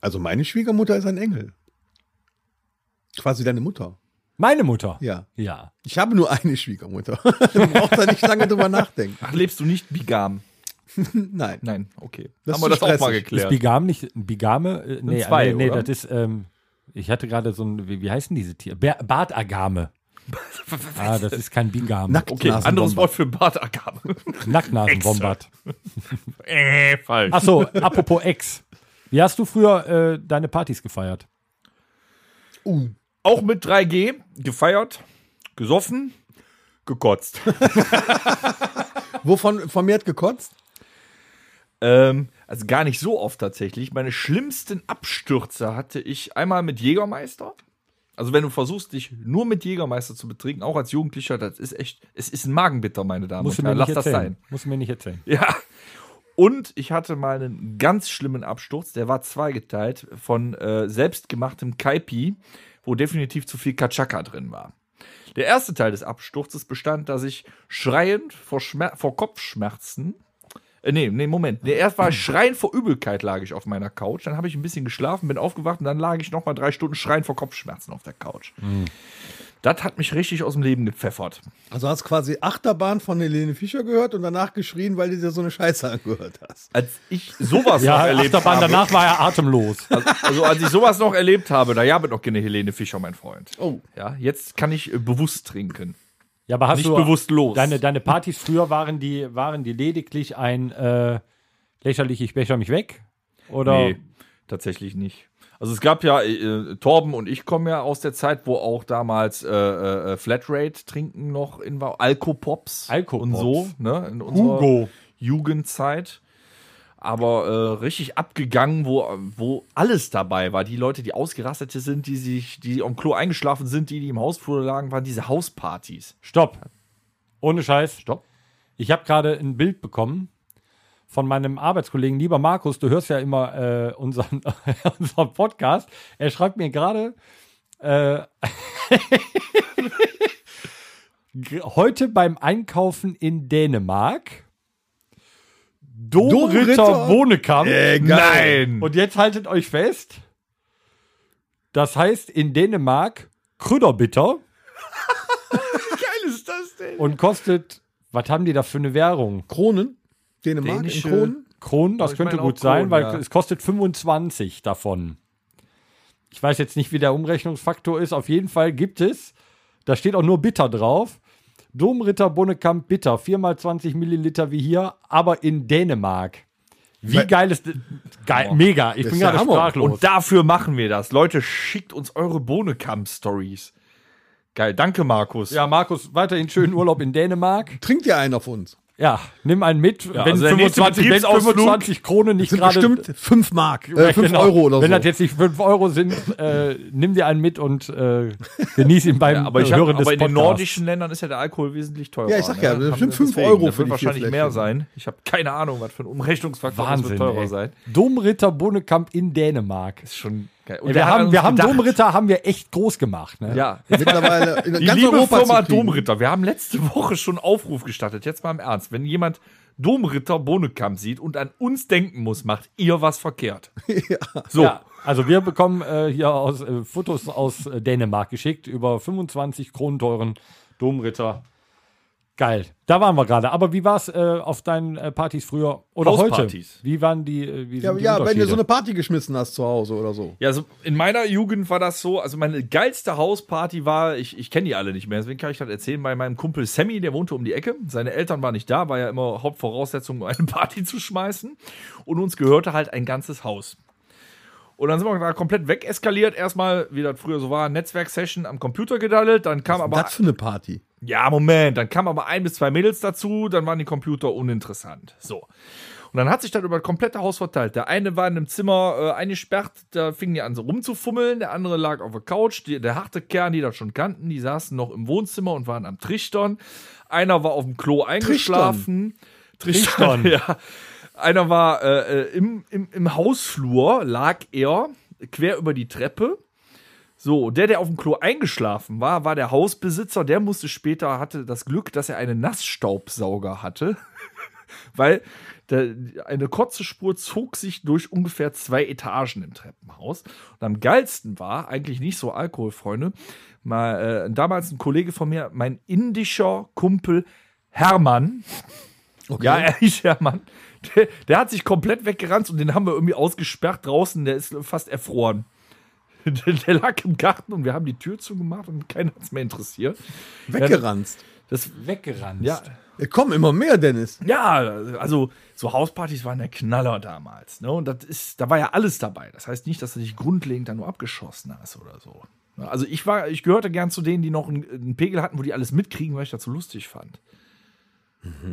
Also meine Schwiegermutter ist ein Engel. Quasi deine Mutter. Meine Mutter. Ja. Ja. Ich habe nur eine Schwiegermutter. du brauchst da nicht lange drüber nachdenken. Ach, lebst du nicht bigam? Nein. Nein, okay. Das Haben wir ist das auch mal stressig. Ist geklärt. Bigam nicht Bigame? Äh, nee, zwei, nee, nee oder? das ist, ähm, ich hatte gerade so ein, wie, wie heißen diese Tiere? Bartagame. ah, das ist kein Bigam. Okay, anderes Wort für Bartagabe. Nacktnasenbombard. äh, falsch. Achso, apropos Ex. Wie hast du früher äh, deine Partys gefeiert? Auch mit 3G gefeiert, gesoffen, gekotzt. Wovon vermehrt gekotzt? ähm, also gar nicht so oft tatsächlich. Meine schlimmsten Abstürze hatte ich einmal mit Jägermeister. Also wenn du versuchst, dich nur mit Jägermeister zu betrinken, auch als Jugendlicher, das ist echt, es ist ein Magenbitter, meine Damen Musst und Herren. Lass das erzählen. sein. Musst du mir nicht erzählen. Ja. Und ich hatte mal einen ganz schlimmen Absturz, der war zweigeteilt von äh, selbstgemachtem Kaipi, wo definitiv zu viel Kachaka drin war. Der erste Teil des Absturzes bestand, dass ich schreiend vor, Schmer vor Kopfschmerzen, äh, nee, nee, Moment, nee, erst war ich schreiend vor Übelkeit lag ich auf meiner Couch, dann habe ich ein bisschen geschlafen, bin aufgewacht und dann lag ich noch mal drei Stunden schreiend vor Kopfschmerzen auf der Couch. Das hat mich richtig aus dem Leben gepfeffert. Also hast quasi Achterbahn von Helene Fischer gehört und danach geschrien, weil du dir so eine Scheiße angehört hast. Als ich sowas Ja, noch erlebt Achterbahn, habe, danach war er atemlos. Also, also als ich sowas noch erlebt habe, da gab es noch keine Helene Fischer, mein Freund. Oh. Ja, jetzt kann ich äh, bewusst trinken. Ja, aber hast Nicht du bewusst los. Deine, deine Partys früher waren die, waren die lediglich ein äh, lächerlich, ich becher mich weg? Oder? Nee, tatsächlich nicht. Also es gab ja, äh, Torben und ich kommen ja aus der Zeit, wo auch damals äh, äh, Flatrate trinken noch in war, Alkopops Alkopops. und so, ne, in unserer Hugo. Jugendzeit. Aber äh, richtig abgegangen, wo, wo alles dabei war. Die Leute, die ausgerastete sind, die sich, die am Klo eingeschlafen sind, die, die im Hausflur lagen, waren diese Hauspartys. Stopp. Ohne Scheiß. Stopp. Ich habe gerade ein Bild bekommen von meinem Arbeitskollegen, lieber Markus, du hörst ja immer äh, unseren, unseren Podcast. Er schreibt mir gerade, äh, heute beim Einkaufen in Dänemark, Domritter? Bohnekamp. Äh. Nein! Und jetzt haltet euch fest, das heißt in Dänemark Krüderbitter geil ist das denn? und kostet, was haben die da für eine Währung? Kronen? Dänemark Dänische- in Kronen? Kronen, das könnte gut sein, Kronen, weil ja. es kostet 25 davon. Ich weiß jetzt nicht, wie der Umrechnungsfaktor ist. Auf jeden Fall gibt es, da steht auch nur Bitter drauf. Domritter Bonnekamp Bitter, 4 mal 20 Milliliter wie hier, aber in Dänemark. Wie Weil- geil ist geil, mega. Ich bin ja gerade Hammer. sprachlos. Und dafür machen wir das. Leute, schickt uns eure Bohnekamp-Stories. Geil, danke, Markus. ja, Markus, weiterhin schönen Urlaub in Dänemark. Trinkt ja einer von uns. Ja, nimm einen mit, wenn, also der nächste 25, wenn Betriebsausflug 25 Kronen nicht Sind gerade bestimmt 5 Mark, Ja, äh, 5 genau. Euro oder Wenn so. das jetzt nicht 5 Euro sind, äh, nimm dir einen mit und äh, genieß ihn beim Ja, aber ich Hören hab, des aber in den nordischen Ländern ist ja der Alkohol wesentlich teurer. ne? Ja, ich sag ja, das wir fünf deswegen. Euro Das für wird wahrscheinlich mehr sein. Ich habe keine Ahnung, was für ein Umrechnungsfaktor das Wahnsinn, wird teurer ey. sein. Domritter Bohnekamp in Dänemark. Ist schon geil. Und wir haben, wir haben gedacht- Domritter haben wir echt groß gemacht. Ne? Ja, Mittlerweile in die ganz liebe Europa Firma. Domritter. Wir haben letzte Woche schon Aufruf gestartet. Jetzt mal im Ernst. Wenn jemand Domritter Bohnekamp sieht und an uns denken muss, macht ihr was verkehrt. So. Ja, also wir bekommen äh, hier aus, äh, Fotos aus äh, Dänemark geschickt über 25 kronenteuren Domritter. Geil. Da waren wir gerade. Aber wie war es äh, auf deinen äh, Partys früher oder heute? Hauspartys. Wie waren die? Äh, wie Ja, die ja wenn du so eine Party geschmissen hast zu Hause oder so. Ja, also in meiner Jugend war das so, also meine geilste Hausparty war, ich, ich kenne die alle nicht mehr, deswegen kann ich das erzählen, bei meinem Kumpel Sammy, der wohnte um die Ecke. Seine Eltern waren nicht da, war ja immer Hauptvoraussetzung, um eine Party zu schmeißen. Und uns gehörte halt ein ganzes Haus. Und dann sind wir da komplett wegeskaliert. Erstmal, wie das früher so war, Netzwerksession am Computer gedaddelt. Dann kam aber. Was für eine Party? Ja, Moment. Dann kamen aber ein bis zwei Mädels dazu, dann waren die Computer uninteressant. So. Und dann hat sich das über das komplette Haus verteilt. Der eine war in einem Zimmer äh, eingesperrt, da fingen die an so rumzufummeln. Der andere lag auf der Couch. Die, der harte Kern, die das schon kannten, die saßen noch im Wohnzimmer und waren am Trichtern. Einer war auf dem Klo eingeschlafen. Trichtern, ja. Einer war äh, äh, im, im, im Hausflur, lag er quer über die Treppe. So, der, der auf dem Klo eingeschlafen war, war der Hausbesitzer. Der musste später, hatte das Glück, dass er einen Nassstaubsauger hatte. Weil der, eine kurze Spur zog sich durch ungefähr zwei Etagen im Treppenhaus. Und am geilsten war, eigentlich nicht so Alkoholfreunde, mal äh, damals ein Kollege von mir, mein indischer Kumpel Hermann. Ja, er hieß Hermann. Der, der hat sich komplett weggerannt und den haben wir irgendwie ausgesperrt draußen. Der ist fast erfroren. Der, der lag im Garten und wir haben die Tür zugemacht und keiner hat es mehr interessiert. Weggeranzt. Das, Weggerannt. ja, Ja, komm, immer mehr, Dennis. ja, also so Hauspartys waren der Knaller damals. Ne? Und das ist, da war ja alles dabei. Das heißt nicht, dass du dich grundlegend da nur abgeschossen hast oder so. Also ich war, ich gehörte gern zu denen, die noch einen, einen Pegel hatten, wo die alles mitkriegen, weil ich das so lustig fand.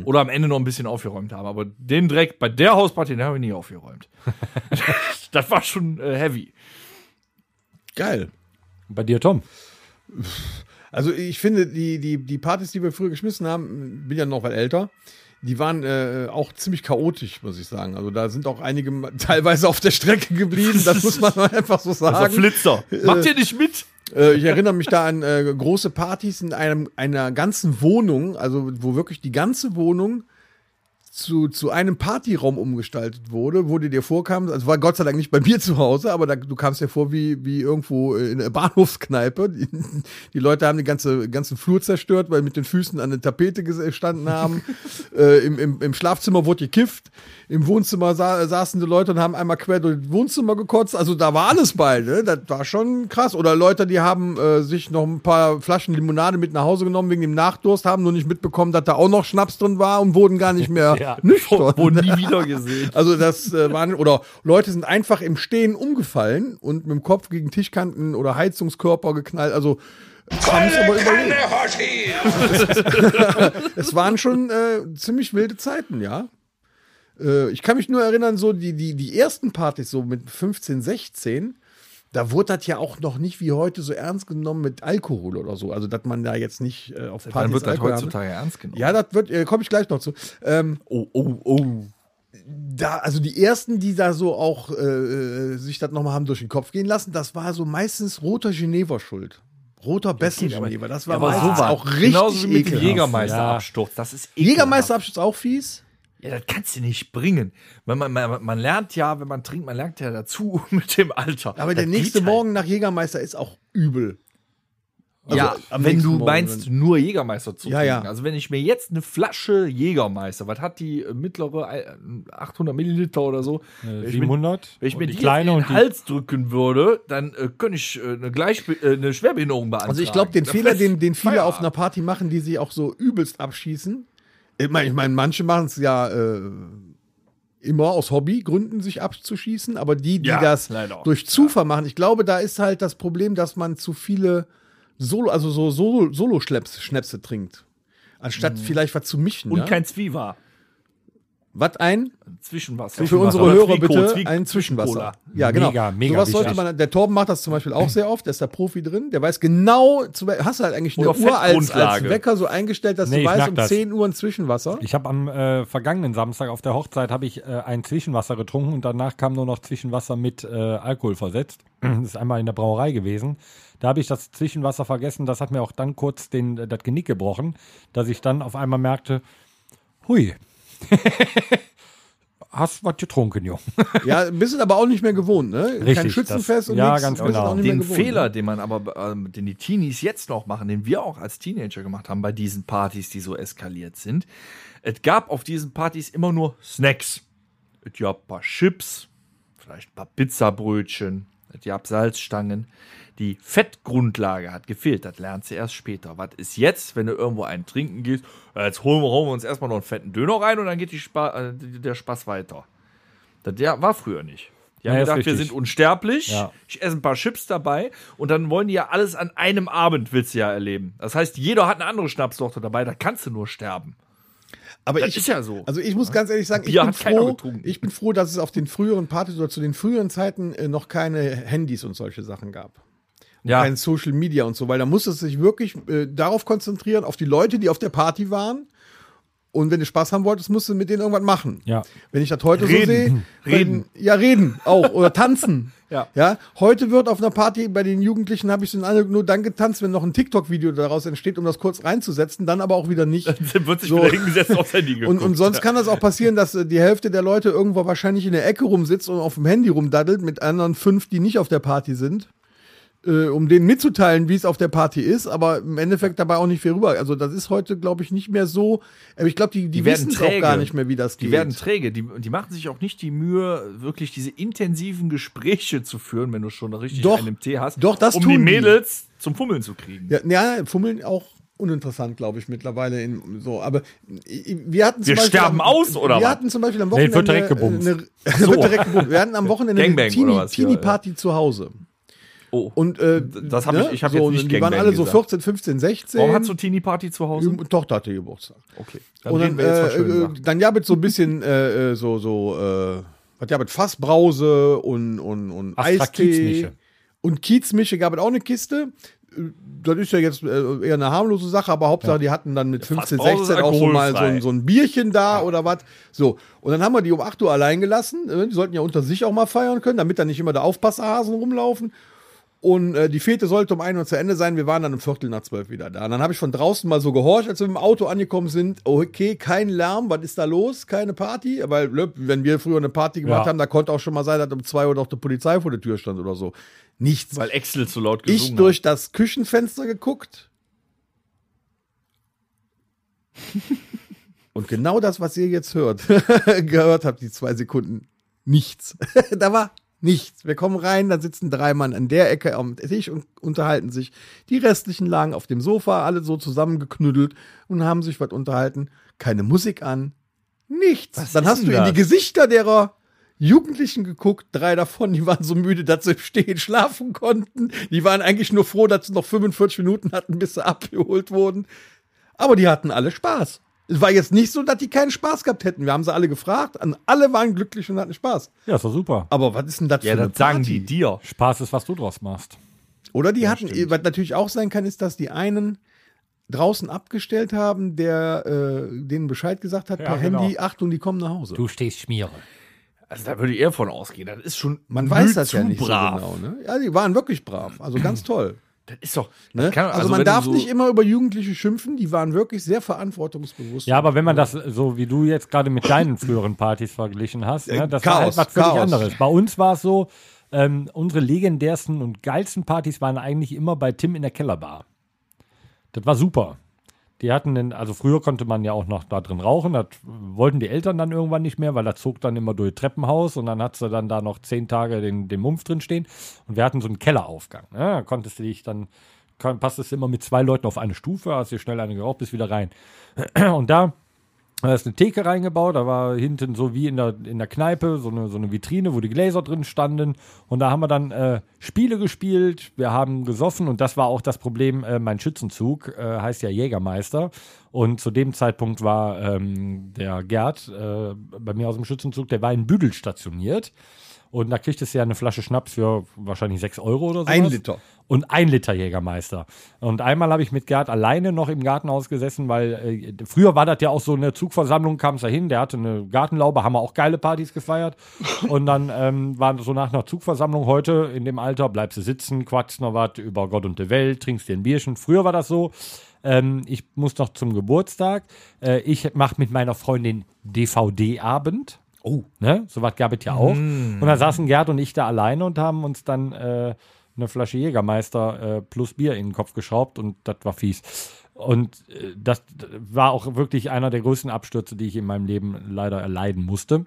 Oder am Ende noch ein bisschen aufgeräumt haben. Aber den Dreck bei der Hausparty, den habe ich nie aufgeräumt. das war schon äh, heavy. Geil. Bei dir, Tom. Also ich finde, die, die, die Partys, die wir früher geschmissen haben, bin ja noch weit älter, die waren äh, auch ziemlich chaotisch, muss ich sagen. Also da sind auch einige teilweise auf der Strecke geblieben, das muss man einfach so Also sagen. Flitzer. Macht ihr nicht mit? Äh, ich erinnere mich da an äh, große Partys in einem, einer ganzen Wohnung, also wo wirklich die ganze Wohnung zu, zu einem Partyraum umgestaltet wurde, wo du dir vorkam, also war Gott sei Dank nicht bei mir zu Hause, aber da, du kamst dir vor wie, wie irgendwo in einer Bahnhofskneipe. Die, die Leute haben den ganze, ganzen Flur zerstört, weil mit den Füßen an der Tapete gestanden haben. äh, im, im, Im Schlafzimmer wurde gekifft. Im Wohnzimmer sa saßen die Leute und haben einmal quer durch das Wohnzimmer gekotzt. Also da war alles bei, ne? Das war schon krass. Oder Leute, die haben äh, sich noch ein paar Flaschen Limonade mit nach Hause genommen wegen dem Nachdurst, haben nur nicht mitbekommen, dass da auch noch Schnaps drin war und wurden gar nicht mehr Ja. Nüchtern. Wurde nie wieder gesehen. Also das äh, waren, oder Leute sind einfach im Stehen umgefallen und mit dem Kopf gegen Tischkanten oder Heizungskörper geknallt. Also haben es aber überlebt. Es waren schon äh, ziemlich wilde Zeiten, ja. Äh, ich kann mich nur erinnern, so die, die, die ersten Partys, so mit 15, 16, da wurde das ja auch noch nicht wie heute so ernst genommen mit Alkohol oder so. Also, dass man da jetzt nicht äh, auf Partys Dann wird das Alkohol haben. heutzutage ernst genommen. Ja, das wird, äh, komme ich gleich noch zu. Ähm, Oh, oh, oh. da, also die ersten, die da so auch äh, sich das nochmal haben durch den Kopf gehen lassen, das war so meistens roter Genever schuld. Roter Bessen Genever. Das war aber meistens so auch richtig Genauso wie mit dem. Jägermeisterabsturz. Das ist ekelhaft. Jägermeisterabschluss auch fies. Ja, das kannst du nicht bringen. Man, man, man, man lernt ja, wenn man trinkt, man lernt ja dazu mit dem Alter. Aber der Das nächste geht halt. Morgen nach Jägermeister ist auch übel. ja, Also am wenn du Morgen, meinst, nur Jägermeister zu Ja, trinken. ja. Also wenn ich mir jetzt eine Flasche Jägermeister, was hat die äh, mittlere äh, 800 Milliliter oder so, wenn ich mir- 700. wenn ich mir und die, die kleine in und den die Hals drücken würde, dann äh, könnte ich äh, eine, Gleich äh, eine Schwerbehinderung beantragen. Also ich glaube, den Da Fehler, den, den viele auf einer Party machen, die sich auch so übelst abschießen. Ich meine, ich mein, manche machen es ja äh, immer aus Hobbygründen, sich abzuschießen, aber die, die Ja, das durch Zufall machen, ich glaube, da ist halt das Problem, dass man zu viele Solo, also so Solo, Solo-Schnäpse trinkt. Anstatt vielleicht was zu mischen. Mhm. Und ja? kein Zwiewa. Was ein? Zwischenwasser. Für unsere Hörer Zwieko, bitte Zwieko- ein Zwischenwasser. Cola. Ja, genau. Mega, mega Sowas sollte wichtig. man, der Torben macht das zum Beispiel auch sehr oft, der ist der Profi drin, der weiß genau, hast du halt eigentlich eine Oder Uhr als, als. Wecker so eingestellt, dass Nee, du weißt, um das. 10 Uhr ein Zwischenwasser. Ich habe am äh, vergangenen Samstag auf der Hochzeit habe ich äh, ein Zwischenwasser getrunken und danach kam nur noch Zwischenwasser mit äh, Alkohol versetzt. Das ist einmal in der Brauerei gewesen. Da habe ich das Zwischenwasser vergessen. Das hat mir auch dann kurz den, äh, das Genick gebrochen, dass ich dann auf einmal merkte, hui, hast was getrunken, Junge. Ja, bist du aber auch nicht mehr gewohnt, ne? Kein Richtig, Schützenfest das- und ja, nichts, ganz genau. Den gewohnt, Fehler, Ne? den man aber, ähm, den die Teenies jetzt noch machen, den wir auch als Teenager gemacht haben bei diesen Partys, die so eskaliert sind. Es gab auf diesen Partys immer nur Snacks. Es gab ein paar Chips, vielleicht ein paar Pizzabrötchen, es gab Salzstangen. Die Fettgrundlage hat gefehlt, das lernst du erst später. Was ist jetzt, wenn du irgendwo einen trinken gehst? Jetzt holen wir, holen wir uns erstmal noch einen fetten Döner rein und dann geht die Spa äh, der Spaß weiter. Das der war früher nicht. Die haben Ja, gedacht, wir sind unsterblich. Ja. Ich esse ein paar Chips dabei und dann wollen die ja alles an einem Abend, willst du ja erleben. Das heißt, jeder hat eine andere Schnapsdochter dabei, da kannst du nur sterben. Aber Das ich, ist ja so. Also ich muss ganz ehrlich sagen, ich bin, froh, ich bin froh, dass es auf den früheren Partys oder zu den früheren Zeiten äh, noch keine Handys und solche Sachen gab. Ja. Kein Social Media und so, weil da musste es sich wirklich äh, darauf konzentrieren, auf die Leute, die auf der Party waren. Und wenn du Spaß haben wolltest, musst du mit denen irgendwas machen. Ja. Wenn ich das heute so Reden. sehe. Reden. Wenn, ja, reden auch. Oder tanzen. Ja. ja. Heute wird auf einer Party bei den Jugendlichen, habe ich den alle nur dann getanzt, wenn noch ein TikTok-Video daraus entsteht, um das kurz reinzusetzen, dann aber auch wieder nicht. Dann wird sich So. wieder hingesetzt aufs Handy Und, geguckt. und sonst kann das auch passieren, dass äh, die Hälfte der Leute irgendwo wahrscheinlich in der Ecke rumsitzt und auf dem Handy rumdaddelt mit anderen fünf, die nicht auf der Party sind. Äh, um denen mitzuteilen, wie es auf der Party ist, aber im Endeffekt dabei auch nicht viel rüber. Also das ist heute, glaube ich, nicht mehr so. Aber ich glaube, die, die, Die wissen es auch gar nicht mehr, wie das geht. Die werden träge. Die, die machen sich auch nicht die Mühe, wirklich diese intensiven Gespräche zu führen, wenn du schon richtig Doch. einen im Tee hast, Doch, das um tun die die. Mädels zum Fummeln zu kriegen. ja, ja, Fummeln auch uninteressant, glaube ich, mittlerweile in so. Aber äh, wir hatten zum Wir Beispiel sterben am, aus, oder Wir was? hatten zum Beispiel am Nee, Wochenende wird direkt gebumst. eine, wird direkt gebumst. Wir hatten am Wochenende eine Gangbang Teenie- oder was? Ja, Teenie-Party zu Hause. Oh. Und äh, Das hab ich- ich hab so, jetzt nicht Die waren alle so gesagt. 14, 15, 16. Warum hast du Teenie-Party zu Hause? Die Tochter hatte Geburtstag. Okay. Dann Und dann, wir jetzt von äh, äh, dann ja mit so ein bisschen äh, äh, so so äh, was ja mit Fassbrause und und und Astra Eistee Kiezmische. und Kiezmische gab es auch eine Kiste. Das ist ja jetzt äh, eher eine harmlose Sache, aber Hauptsache die hatten dann mit 15, Fassbrause ist 16 auch so mal so ein, so ein Bierchen da oder was. So und dann haben wir die um 8 Uhr allein gelassen. Äh, Die sollten ja unter sich auch mal feiern können, damit da nicht immer der Aufpasserhasen rumlaufen. Und äh, die Fete sollte um 1 Uhr zu Ende sein. Wir waren dann um Viertel nach zwölf wieder da. Und dann habe ich von draußen mal so gehorcht, als wir mit dem Auto angekommen sind. Okay, kein Lärm, was ist da los? Keine Party? Weil, ne, wenn wir früher eine Party gemacht Ja. haben, da konnte auch schon mal sein, dass um 2 Uhr doch die Polizei vor der Tür stand oder so. Nichts. Weil Excel zu laut gesungen ich durch das Küchenfenster geguckt. Und genau das, was ihr jetzt hört, gehört habt, die zwei Sekunden, nichts. da war nichts. Wir kommen rein, da sitzen drei Mann an der Ecke am Tisch und unterhalten sich. Die restlichen lagen auf dem Sofa, alle so zusammengeknüttelt und haben sich was unterhalten. Keine Musik an, nichts. Dann ist hast du in die das? Gesichter derer Jugendlichen geguckt, drei davon, die waren so müde, dass sie Stehen schlafen konnten. Die waren eigentlich nur froh, dass sie noch 45 Minuten hatten, bis sie abgeholt wurden. Aber die hatten alle Spaß. Es war jetzt nicht so, dass die keinen Spaß gehabt hätten. Wir haben sie alle gefragt, und alle waren glücklich und hatten Spaß. Ja, ist doch super. Aber was ist denn das Ja, für eine das sagen die dir. Spaß ist, was du draus machst. Oder die hatten, was natürlich auch sein kann, ist, dass die einen draußen abgestellt haben, der äh, denen Bescheid gesagt hat Ja, per genau. Handy, Achtung, die kommen nach Hause. Du stehst Schmiere. Also da würde ich eher von ausgehen. Das ist schon Man weiß das ja nicht brav. so genau. Ne? Ja, die waren wirklich brav. Also ganz toll. Das ist doch. Ne? kann- also, man wenn darf so- nicht immer über Jugendliche schimpfen, die waren wirklich sehr verantwortungsbewusst. Ja, aber wenn man das so wie du jetzt gerade mit deinen früheren Partys verglichen hast, ne, das war Chaos, halt was völlig Chaos. anderes. Bei uns war es so, ähm, unsere legendärsten und geilsten Partys waren eigentlich immer bei Tim in der Kellerbar. Das war super. Die hatten, den, also früher konnte man ja auch noch da drin rauchen, das wollten die Eltern dann irgendwann nicht mehr, weil er zog dann immer durch Treppenhaus und dann hat sie dann da noch zehn Tage den, den Mumpf drin stehen und wir hatten so einen Kelleraufgang. Ne? Da konntest du dich dann, passtest du immer mit zwei Leuten auf eine Stufe, hast dir schnell eine geraucht, bist wieder rein. Und da da ist eine Theke reingebaut, da war hinten so wie in der, in der Kneipe so eine, so eine Vitrine, wo die Gläser drin standen. Und da haben wir dann äh, Spiele gespielt, wir haben gesoffen und das war auch das Problem. Äh, mein Schützenzug äh, heißt ja Jägermeister. Und zu dem Zeitpunkt war ähm, der Gerd äh, bei mir aus dem Schützenzug, der war in Büdel stationiert. Und da kriegtest du ja eine Flasche Schnaps für wahrscheinlich 6 Euro oder so. Ein Liter. Und ein Liter Jägermeister. Und einmal habe ich mit Gerd alleine noch im Gartenhaus gesessen, weil äh, früher war das ja auch so eine Zugversammlung, kam es da hin, der hatte eine Gartenlaube, haben wir auch geile Partys gefeiert. Und dann ähm, war so nach einer Zugversammlung heute in dem Alter, bleibst du sitzen, quatschst noch was über Gott und die Welt, trinkst dir ein Bierchen. Früher war das so. Ähm, ich muss noch zum Geburtstag. Äh, ich mache mit meiner Freundin DVD-Abend. Oh. Ne? So was gab es ja auch. Und dann saßen Gerd und ich da alleine und haben uns dann äh, eine Flasche Jägermeister äh, plus Bier in den Kopf geschraubt und das war fies. Und äh, das war auch wirklich einer der größten Abstürze, die ich in meinem Leben leider erleiden musste.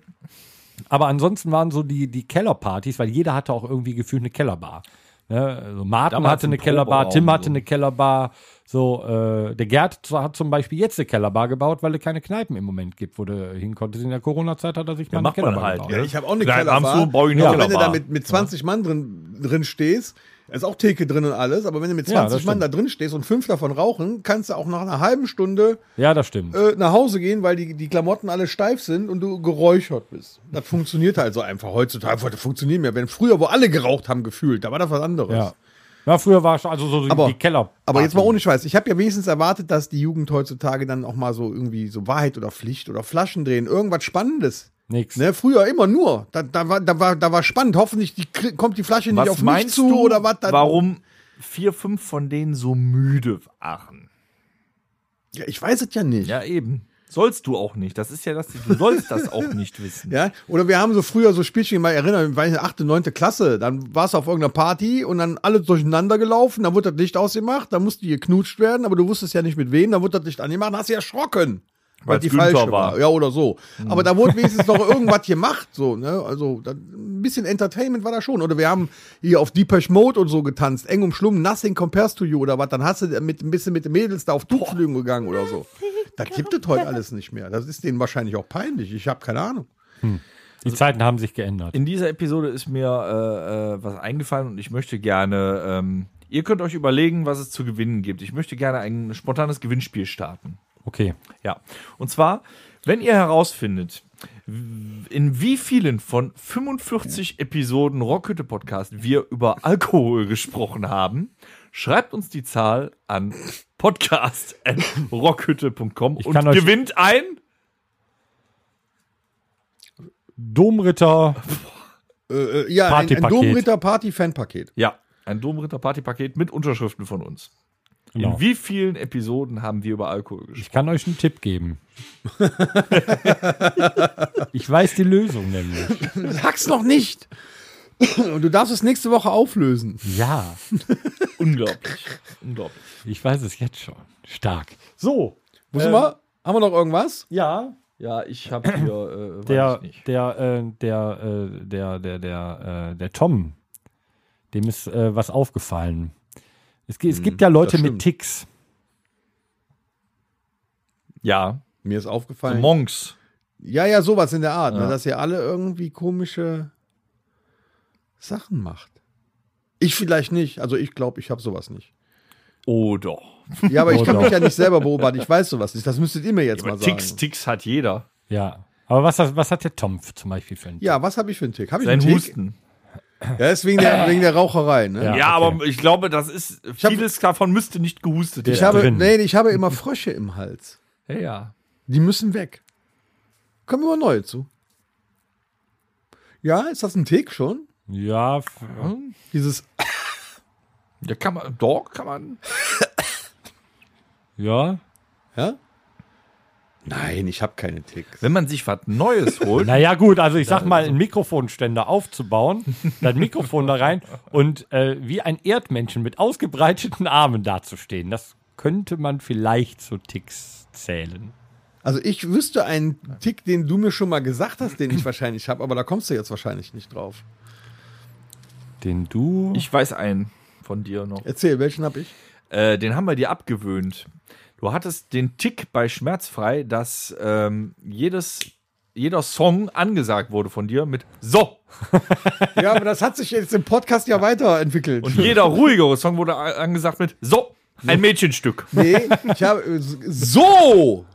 Aber ansonsten waren so die, die Kellerpartys, weil jeder hatte auch irgendwie gefühlt eine Kellerbar. Ne? Also Martin Damals hatte ein eine Kellerbar, Tim hatte so. eine Kellerbar. So, äh, der Gerd hat zum Beispiel jetzt eine Kellerbar gebaut, weil es keine Kneipen im Moment gibt, wo du hin konntest. In der Corona-Zeit hat er sich mal eine Kellerbar halt, gebaut. ja. Ja, ich habe auch eine Klein Kellerbar. Amstel, brauch ich eine aber wenn du Kellerbar. da mit, mit 20 Mann drin, drin stehst, da ist auch Theke drin und alles, aber wenn du mit Ja, 20 das Mann da drin stehst und fünf davon rauchen, kannst du auch nach einer halben Stunde Ja, das stimmt. äh, nach Hause gehen, weil die, die Klamotten alle steif sind und du geräuchert bist. Das funktioniert halt so einfach heutzutage. Das funktioniert mehr. Wenn früher, wo alle geraucht haben, gefühlt, da war das was anderes. Ja. Ja, früher war es also so die, Aber- die Keller. Aber jetzt mal ohne Scheiß. Ich habe ja wenigstens erwartet, dass die Jugend heutzutage dann auch mal so irgendwie so Wahrheit oder Pflicht oder Flaschen drehen. Irgendwas Spannendes. Nix. Ne, früher immer nur. Da, da, war, da, war, da war spannend. Hoffentlich die, kommt die Flasche nicht Was auf mich zu du, oder was. dann- warum vier, fünf von denen so müde waren? Ja, ich weiß es ja nicht. Ja, eben. Sollst du auch nicht. Das ist ja das, du sollst das auch nicht wissen. Ja, oder wir haben so früher so Spielchen, mal erinnern, war ich in der 8., 9. Klasse, dann warst du auf irgendeiner Party und dann alle durcheinander gelaufen, dann wurde das Licht ausgemacht, dann musste geknutscht werden, aber du wusstest ja nicht mit wem, dann wurde das Licht angemacht, dann hast du erschrocken. Weil die Günther falsche war. war. Ja, oder so. Aber da wurde wenigstens noch irgendwas gemacht, so, ne? Also, da, ein bisschen Entertainment war da schon. Oder wir haben hier auf Deepesh Mode und so getanzt, eng umschlungen, nothing compares to you oder was. Dann hast du mit, ein bisschen mit den Mädels da auf Tuchflügen gegangen oder so. Das gibt es heute alles nicht mehr. Das ist denen wahrscheinlich auch peinlich. Ich habe keine Ahnung. Die Zeiten haben sich geändert. In dieser Episode ist mir äh, äh, was eingefallen und ich möchte gerne, ähm, ihr könnt euch überlegen, was es zu gewinnen gibt. Ich möchte gerne ein spontanes Gewinnspiel starten. Okay. Ja. Und zwar, wenn ihr herausfindet, in wie vielen von 45 Episoden Rockhütte Podcast wir über Alkohol gesprochen haben, schreibt uns die Zahl an podcast.rockhütte.com Ich und gewinnt ein. Domritter. Äh, äh, ja, ein, ein Partypaket. Domritter-Party-Fanpaket. Ja, ein Domritter Partypaket mit Unterschriften von uns. Genau. In wie vielen Episoden haben wir über Alkohol gesprochen? Ich kann euch einen Tipp geben. ich weiß die Lösung nämlich. Sag's noch nicht. Und du darfst es nächste Woche auflösen. Ja, Unglaublich. Unglaublich. ich weiß es jetzt schon. Stark. So. Wo sind wir? Haben wir noch irgendwas? Ja, Ja, ich habe hier, äh, weiß der, ich nicht. der, äh, der, äh, der, der, der, äh, der Tom, dem ist äh, was aufgefallen. Es, es gibt ja Leute mit. Ticks. Ja, Mir ist so aufgefallen. Monks. ja, ja, sowas in der Art, Ja. ne, dass ihr alle irgendwie komische Sachen macht. Ich vielleicht nicht. Also ich glaube, ich habe sowas nicht. Oh doch. Ja, aber ich kann Oder? mich ja nicht selber beobachten. Ich weiß sowas nicht. Das müsstet ihr mir jetzt mal Aber sagen. Ticks, Ticks hat jeder. Ja. Aber was, hat- was hat der Tom zum Beispiel für einen Tick? Ja, was habe ich für einen Tick? Habe ich Sein einen Tick? Husten. Ja, ist wegen der, wegen der Raucherei. Ne? Ja. Ja, okay. aber ich glaube, das ist, hab- vieles davon müsste nicht gehustet Ich Ja, habe, drin. nee, ich habe immer Frösche im Hals. Ja, ja. Die müssen weg. Kommen immer neue zu. Ja, ist das ein Tick schon? Ja, Dieses, Ja, kann man, doch, kann man. ja. ja? Nein, ich habe keine Ticks. Wenn man sich was Neues holt, Naja, gut, also ich sag mal, einen Mikrofonständer aufzubauen, das Mikrofon da rein und äh, wie ein Erdmännchen mit ausgebreiteten Armen dazustehen, das könnte man vielleicht zu Ticks zählen. Also ich wüsste einen Tick, den du mir schon mal gesagt hast, den ich wahrscheinlich habe, aber da kommst du jetzt wahrscheinlich nicht drauf. Den du. ich weiß einen von dir noch. Erzähl, welchen habe ich? Äh, den haben wir dir abgewöhnt. Du hattest den Tick bei Schmerzfrei, dass ähm, jedes, jeder Song angesagt wurde von dir mit So. Ja, aber das hat sich jetzt im Podcast ja weiterentwickelt. Und jeder ruhigere Song wurde angesagt mit So. Ein Mädchenstück. nee, ich habe äh, so.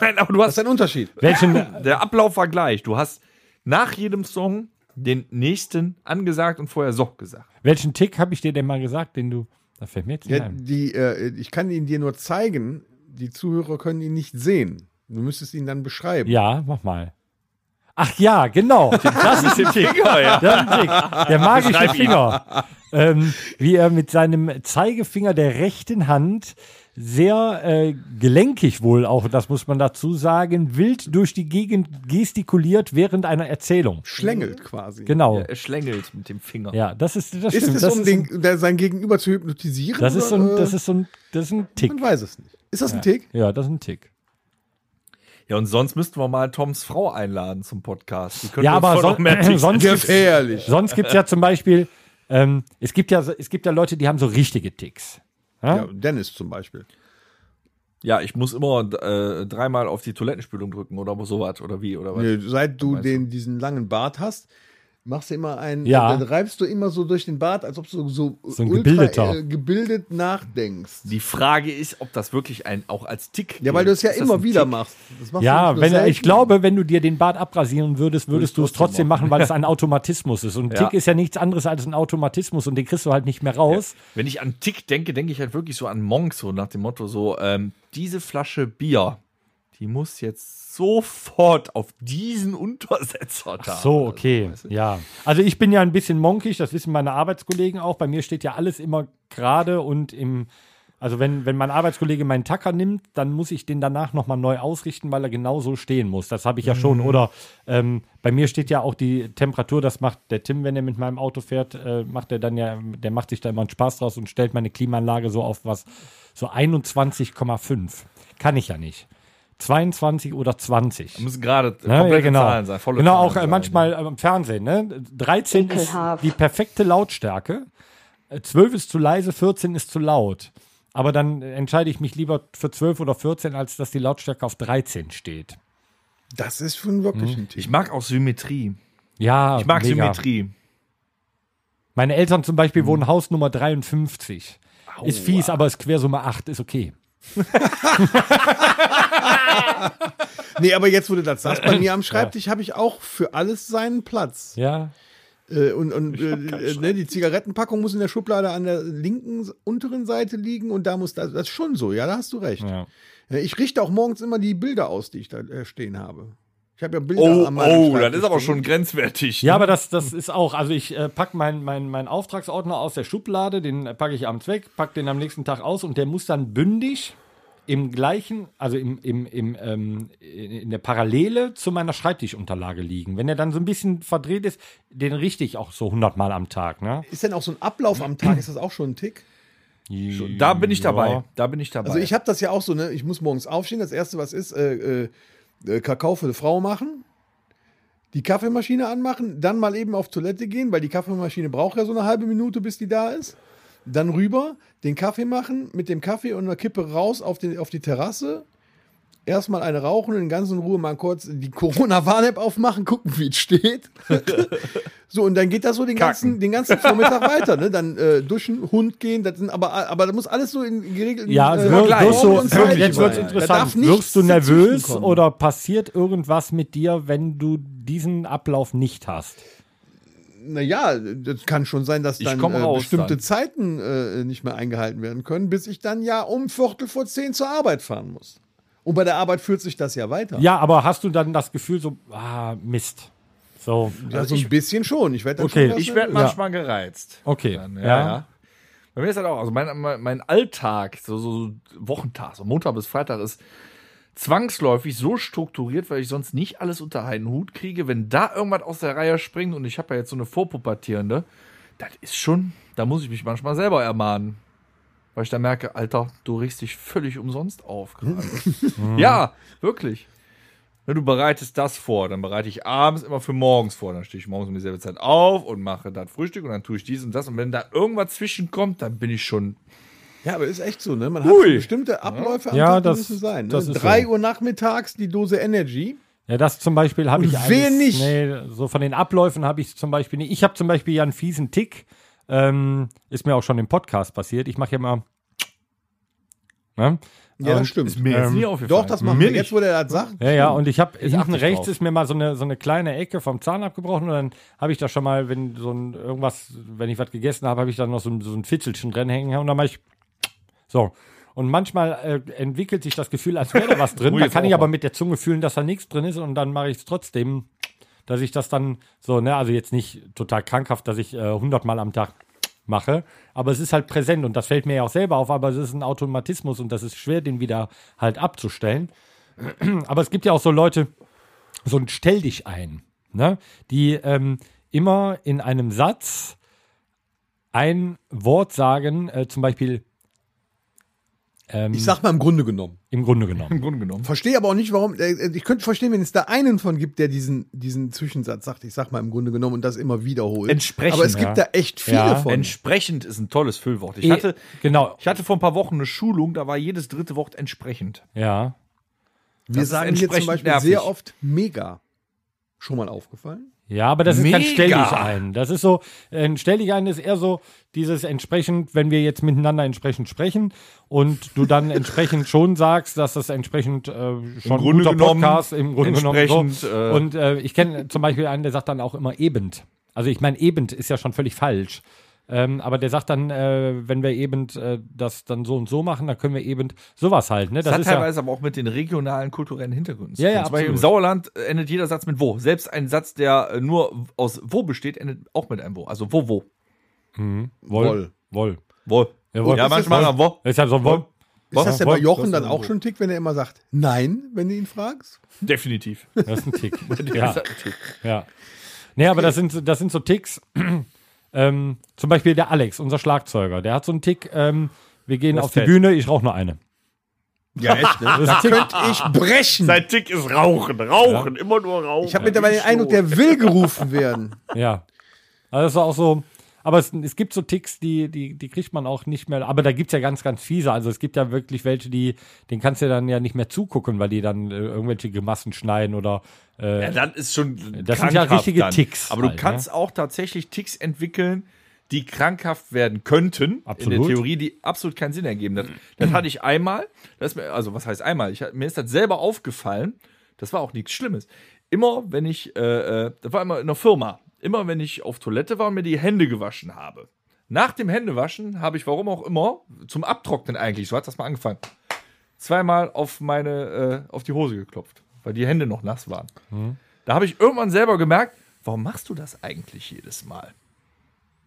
Nein, aber du Das hast ist ein Unterschied. welchen, Der Ablauf war gleich. Du hast nach jedem Song den nächsten angesagt und vorher so gesagt. welchen Tick habe ich dir denn mal gesagt, den du. Da fällt mir jetzt nicht Ja, ein. die, äh, ich kann ihn dir nur zeigen. Die Zuhörer können ihn nicht sehen. Du müsstest ihn dann beschreiben. Ja, mach mal. Ach ja, genau. Das ist der Tick. ja. Tick. Der magische. Finger. Ähm, wie er mit seinem Zeigefinger der rechten Hand sehr äh, gelenkig wohl auch, das muss man dazu sagen, wild durch die Gegend gestikuliert während einer Erzählung. Schlängelt quasi. Genau. Er schlängelt mit dem Finger. Ja, das ist das Ist stimmt. es, das, um ist ein, den, der, sein Gegenüber zu hypnotisieren? das ist so ein, oder, das äh, ist so ein, das ist ein Tick. Man weiß es nicht. Ist das ein Tick? Ja, das ist ein Tick. Ja, und sonst müssten wir mal Toms Frau einladen zum Podcast. Die könnte Ja, aber son Ticks- sonst gibt's, Gefährlich. sonst gibt's ja zum Beispiel, ähm, es gibt ja, es gibt ja Leute, die haben so richtige Ticks. Ja? Ja, Dennis zum Beispiel. Ja, ich muss immer äh, dreimal auf die Toilettenspülung drücken oder sowas oder wie oder was. Nee, seit du den, diesen langen Bart hast, machst du immer einen, Ja. dann reibst du immer so durch den Bart, als ob du so, So ein gebildeter. äh, gebildet nachdenkst. Die Frage ist, ob das wirklich ein auch als Tick. Ja, weil du es ja Ist immer wieder Tick? machst. Das machst Ja, wenn, selten. ich glaube, wenn du dir den Bart abrasieren würdest, würdest du es trotzdem trotzdem machen, weil es ein Automatismus ist. Und Ja. Tick ist ja nichts anderes als ein Automatismus und den kriegst du halt nicht mehr raus. Wenn ich an Tick denke, denke ich halt wirklich so an Monk, so nach dem Motto, so, ähm, diese Flasche Bier, die muss jetzt sofort auf diesen Untersetzer da. So, okay. Ja. Also ich bin ja ein bisschen monkig, das wissen meine Arbeitskollegen auch. Bei mir steht ja alles immer gerade und im Also wenn, wenn mein Arbeitskollege meinen Tacker nimmt, dann muss ich den danach nochmal neu ausrichten, weil er genau so stehen muss. Das habe ich ja schon. Oder ähm, bei mir steht ja auch die Temperatur, das macht der Tim, wenn er mit meinem Auto fährt, äh, macht er dann ja, der macht sich da immer einen Spaß draus und stellt meine Klimaanlage so auf was, so 21,5. Kann ich ja nicht. 22 oder 20. Müssen gerade Ne? Ja, komplette genau. Zahlen sein. Volle genau, Zahlen auch äh, sein. manchmal äh, im Fernsehen. Ne? 13 ist Ekelhaft. die perfekte Lautstärke, äh, 12 ist zu leise, 14 ist zu laut. Aber dann äh, entscheide ich mich lieber für 12 oder 14, als dass die Lautstärke auf 13 steht. Das ist schon wirklich ein Tipp. Ich mag auch Symmetrie. Ja, Ich mag mega. Symmetrie. Meine Eltern zum Beispiel wohnen Haus Nummer 53. Ist fies, aber ist Quersumme 8, ist okay. Nee, aber jetzt, wo du das sagst, bei mir am Schreibtisch habe ich auch für alles seinen Platz. Ja. Äh, und und äh, äh, ne, die Zigarettenpackung muss in der Schublade an der linken unteren Seite liegen und da muss das, das ist schon so, ja, da hast du recht. ja. Äh, Ich richte auch morgens immer die Bilder aus, die ich da stehen habe. Ich habe ja Bilder Oh, an meinem oh, das ist aber schon grenzwertig. Ja, aber das, das ist auch, also ich äh, packe meinen mein, mein Auftragsordner aus der Schublade, den äh, packe ich abends weg, packe den am nächsten Tag aus und der muss dann bündig im gleichen, also im, im, im, ähm, in der Parallele zu meiner Schreibtischunterlage liegen. Wenn er dann so ein bisschen verdreht ist, den richte ich auch so 100 Mal am Tag. Ne? Ist denn auch so ein Ablauf am Tag, ist das auch schon ein Tick? Da bin ich dabei. Ja. Da bin ich dabei. Also ich habe das ja auch so, ne? Ich muss morgens aufstehen. Das erste, was ist, äh, äh, Kakao für eine Frau machen, die Kaffeemaschine anmachen, dann mal eben auf Toilette gehen, weil die Kaffeemaschine braucht ja so eine halbe Minute, bis die da ist. Dann rüber, den Kaffee machen, mit dem Kaffee und einer Kippe raus auf die, auf die Terrasse. Erstmal eine rauchen und in ganz in Ruhe mal kurz die Corona-Warn-App aufmachen, gucken, wie es steht. so, und dann geht das so den ganzen, den ganzen Vormittag weiter. Ne? Dann äh, duschen, Hund gehen, das sind aber, aber das muss alles so in geregelten Ja, äh, wirst und Zeiten jetzt wird es interessant. Wirst du nervös oder passiert irgendwas mit dir, wenn du diesen Ablauf nicht hast? Naja, das kann schon sein, dass dann äh, bestimmte dann. Zeiten äh, nicht mehr eingehalten werden können, bis ich dann ja um Viertel vor zehn zur Arbeit fahren muss. Und bei der Arbeit führt sich das ja weiter. Ja, aber hast du dann das Gefühl so, ah, Mist. So, Ja, so ein bisschen schon. Ich werde dann Okay. schon ich werde manchmal gereizt. okay. Dann, ja. ja, ja. Bei mir ist halt auch, also mein, mein, mein Alltag, so, so Wochentag, so Montag bis Freitag ist zwangsläufig so strukturiert, weil ich sonst nicht alles unter einen Hut kriege. Wenn da irgendwas aus der Reihe springt und ich habe ja jetzt so eine Vorpubertierende, das ist schon, da muss ich mich manchmal selber ermahnen. Weil ich da merke, Alter, du riechst dich völlig umsonst auf gerade. ja, wirklich. Ne, Du bereitest das vor, dann bereite ich abends immer für morgens vor. Dann stehe ich morgens um dieselbe Zeit auf und mache das Frühstück und dann tue ich dies und das. Und wenn da irgendwas zwischenkommt, dann bin ich schon. Ja, aber ist echt so, ne? Man hat Ui. so bestimmte Abläufe am Ja, Tag, das- müssen sein. Ne? das ist Drei so. Uhr nachmittags die Dose Energy. Ja, das zum Beispiel habe ich wer alles- nicht? Nee, so von den Abläufen habe ich zum Beispiel nicht. Ich habe zum Beispiel ja einen fiesen Tick. Ähm, ist mir auch schon im Podcast passiert. Ich mache ja mal. Ne? Ja, Und- das stimmt. Ist mir jetzt Ähm, nie aufgefallen. Doch, das machen wir. Jetzt, wo der das sagt. Ja, ja, und ich habe hinten rechts drauf. ist mir mal so eine, so eine kleine Ecke vom Zahn abgebrochen und dann habe ich da schon mal, wenn so ein irgendwas, wenn ich was gegessen habe, habe ich dann noch so, ein- so ein Fitzelchen drin hängen und dann mache ich so. Und manchmal äh, entwickelt sich das Gefühl, als wäre da was drin. Da kann jetzt ich aber mit der Zunge fühlen, dass da nichts drin ist und dann mache ich es trotzdem, dass ich das dann so, ne, also jetzt nicht total krankhaft, dass ich äh, 100 Mal am Tag mache, aber es ist halt präsent und das fällt mir ja auch selber auf, aber es ist ein Automatismus und das ist schwer, den wieder halt abzustellen. Aber es gibt ja auch so Leute, so ein Stell dich ein, ne? die ähm, immer in einem Satz ein Wort sagen, äh, zum Beispiel ähm, Ich sag mal im Grunde genommen. im Grunde genommen. Im Grunde genommen. Verstehe aber auch nicht, warum. äh, Ich könnte verstehen, wenn es da einen von gibt, der diesen, diesen Zwischensatz sagt, ich sag mal im Grunde genommen und das immer wiederholt. Entsprechend, Aber es gibt ja. da echt viele Ja, von. Entsprechend ist ein tolles Füllwort. Ich Eh, hatte, genau, ich hatte vor ein paar Wochen eine Schulung, da war jedes dritte Wort entsprechend. ja. Wir ist sagen hier zum Beispiel nervig. sehr oft mega. Schon mal aufgefallen? Ja, aber das ist kein Mega. Stell dich ein. Das ist so, ein Stell dich ein ist eher so dieses entsprechend, wenn wir jetzt miteinander entsprechend sprechen und du dann entsprechend schon sagst, dass das entsprechend äh, schon ein Grunde guter genommen, Podcast im Grunde genommen so. äh, Und äh, ich kenne zum Beispiel einen, der sagt dann auch immer eben. Also ich meine, eben ist ja schon völlig falsch. Ähm, aber der sagt dann, äh, wenn wir eben äh, das dann so und so machen, dann können wir eben sowas halt. Ne? Das, hat ist ja, teilweise aber auch mit den regionalen kulturellen Hintergründen. zu Ja, tun. ja, Zum Beispiel im. Sauerland äh, endet jeder Satz mit wo. Selbst ein Satz, der äh, nur aus wo besteht, endet auch mit einem wo. Also wo, wo. Woll. Woll. Woll. Wo. Jawohl. Ja, manchmal Woll. am Wo. Ist ja so Woll. Ist das denn Woll. bei Jochen dann Das auch schon ein Tick, wenn er immer sagt Nein, wenn du ihn fragst? Definitiv. Das ist ein Tick. ja. Ja. Ja. Nee, aber das sind, das sind so Ticks. Ähm, zum Beispiel der Alex, unser Schlagzeuger, der hat so einen Tick, ähm, wir gehen Das auf die fällt. Bühne, ich rauche nur eine. Ja, echt, ne? Da könnte ich brechen. Sein Tick ist Rauchen, Rauchen, immer nur Rauchen. Ich habe mittlerweile den Eindruck, der will gerufen werden. Ja. Also das ist auch so. Aber es, es gibt so Ticks, die, die, die kriegt man auch nicht mehr. Aber da gibt es ja ganz, ganz fiese. Also es gibt ja wirklich welche, die, denen kannst du dann ja nicht mehr zugucken, weil die dann äh, irgendwelche Gemassen schneiden oder äh, Ja, dann ist schon Das sind ja richtige dann. Ticks Aber du halt, kannst auch tatsächlich Ticks entwickeln, die krankhaft werden könnten. In Absolut. der Theorie, die absolut keinen Sinn ergeben. Das, das hatte ich einmal. Das also was heißt einmal? Ich, mir ist das selber aufgefallen. Das war auch nichts Schlimmes. Immer, wenn ich, äh, äh, das war immer in der Firma. Immer, wenn ich auf Toilette war und mir die Hände gewaschen habe. Nach dem Händewaschen habe ich, warum auch immer, zum Abtrocknen eigentlich, so hat das mal angefangen, zweimal auf meine, äh, auf die Hose geklopft, weil die Hände noch nass waren. Da habe ich irgendwann selber gemerkt, warum machst du das eigentlich jedes Mal?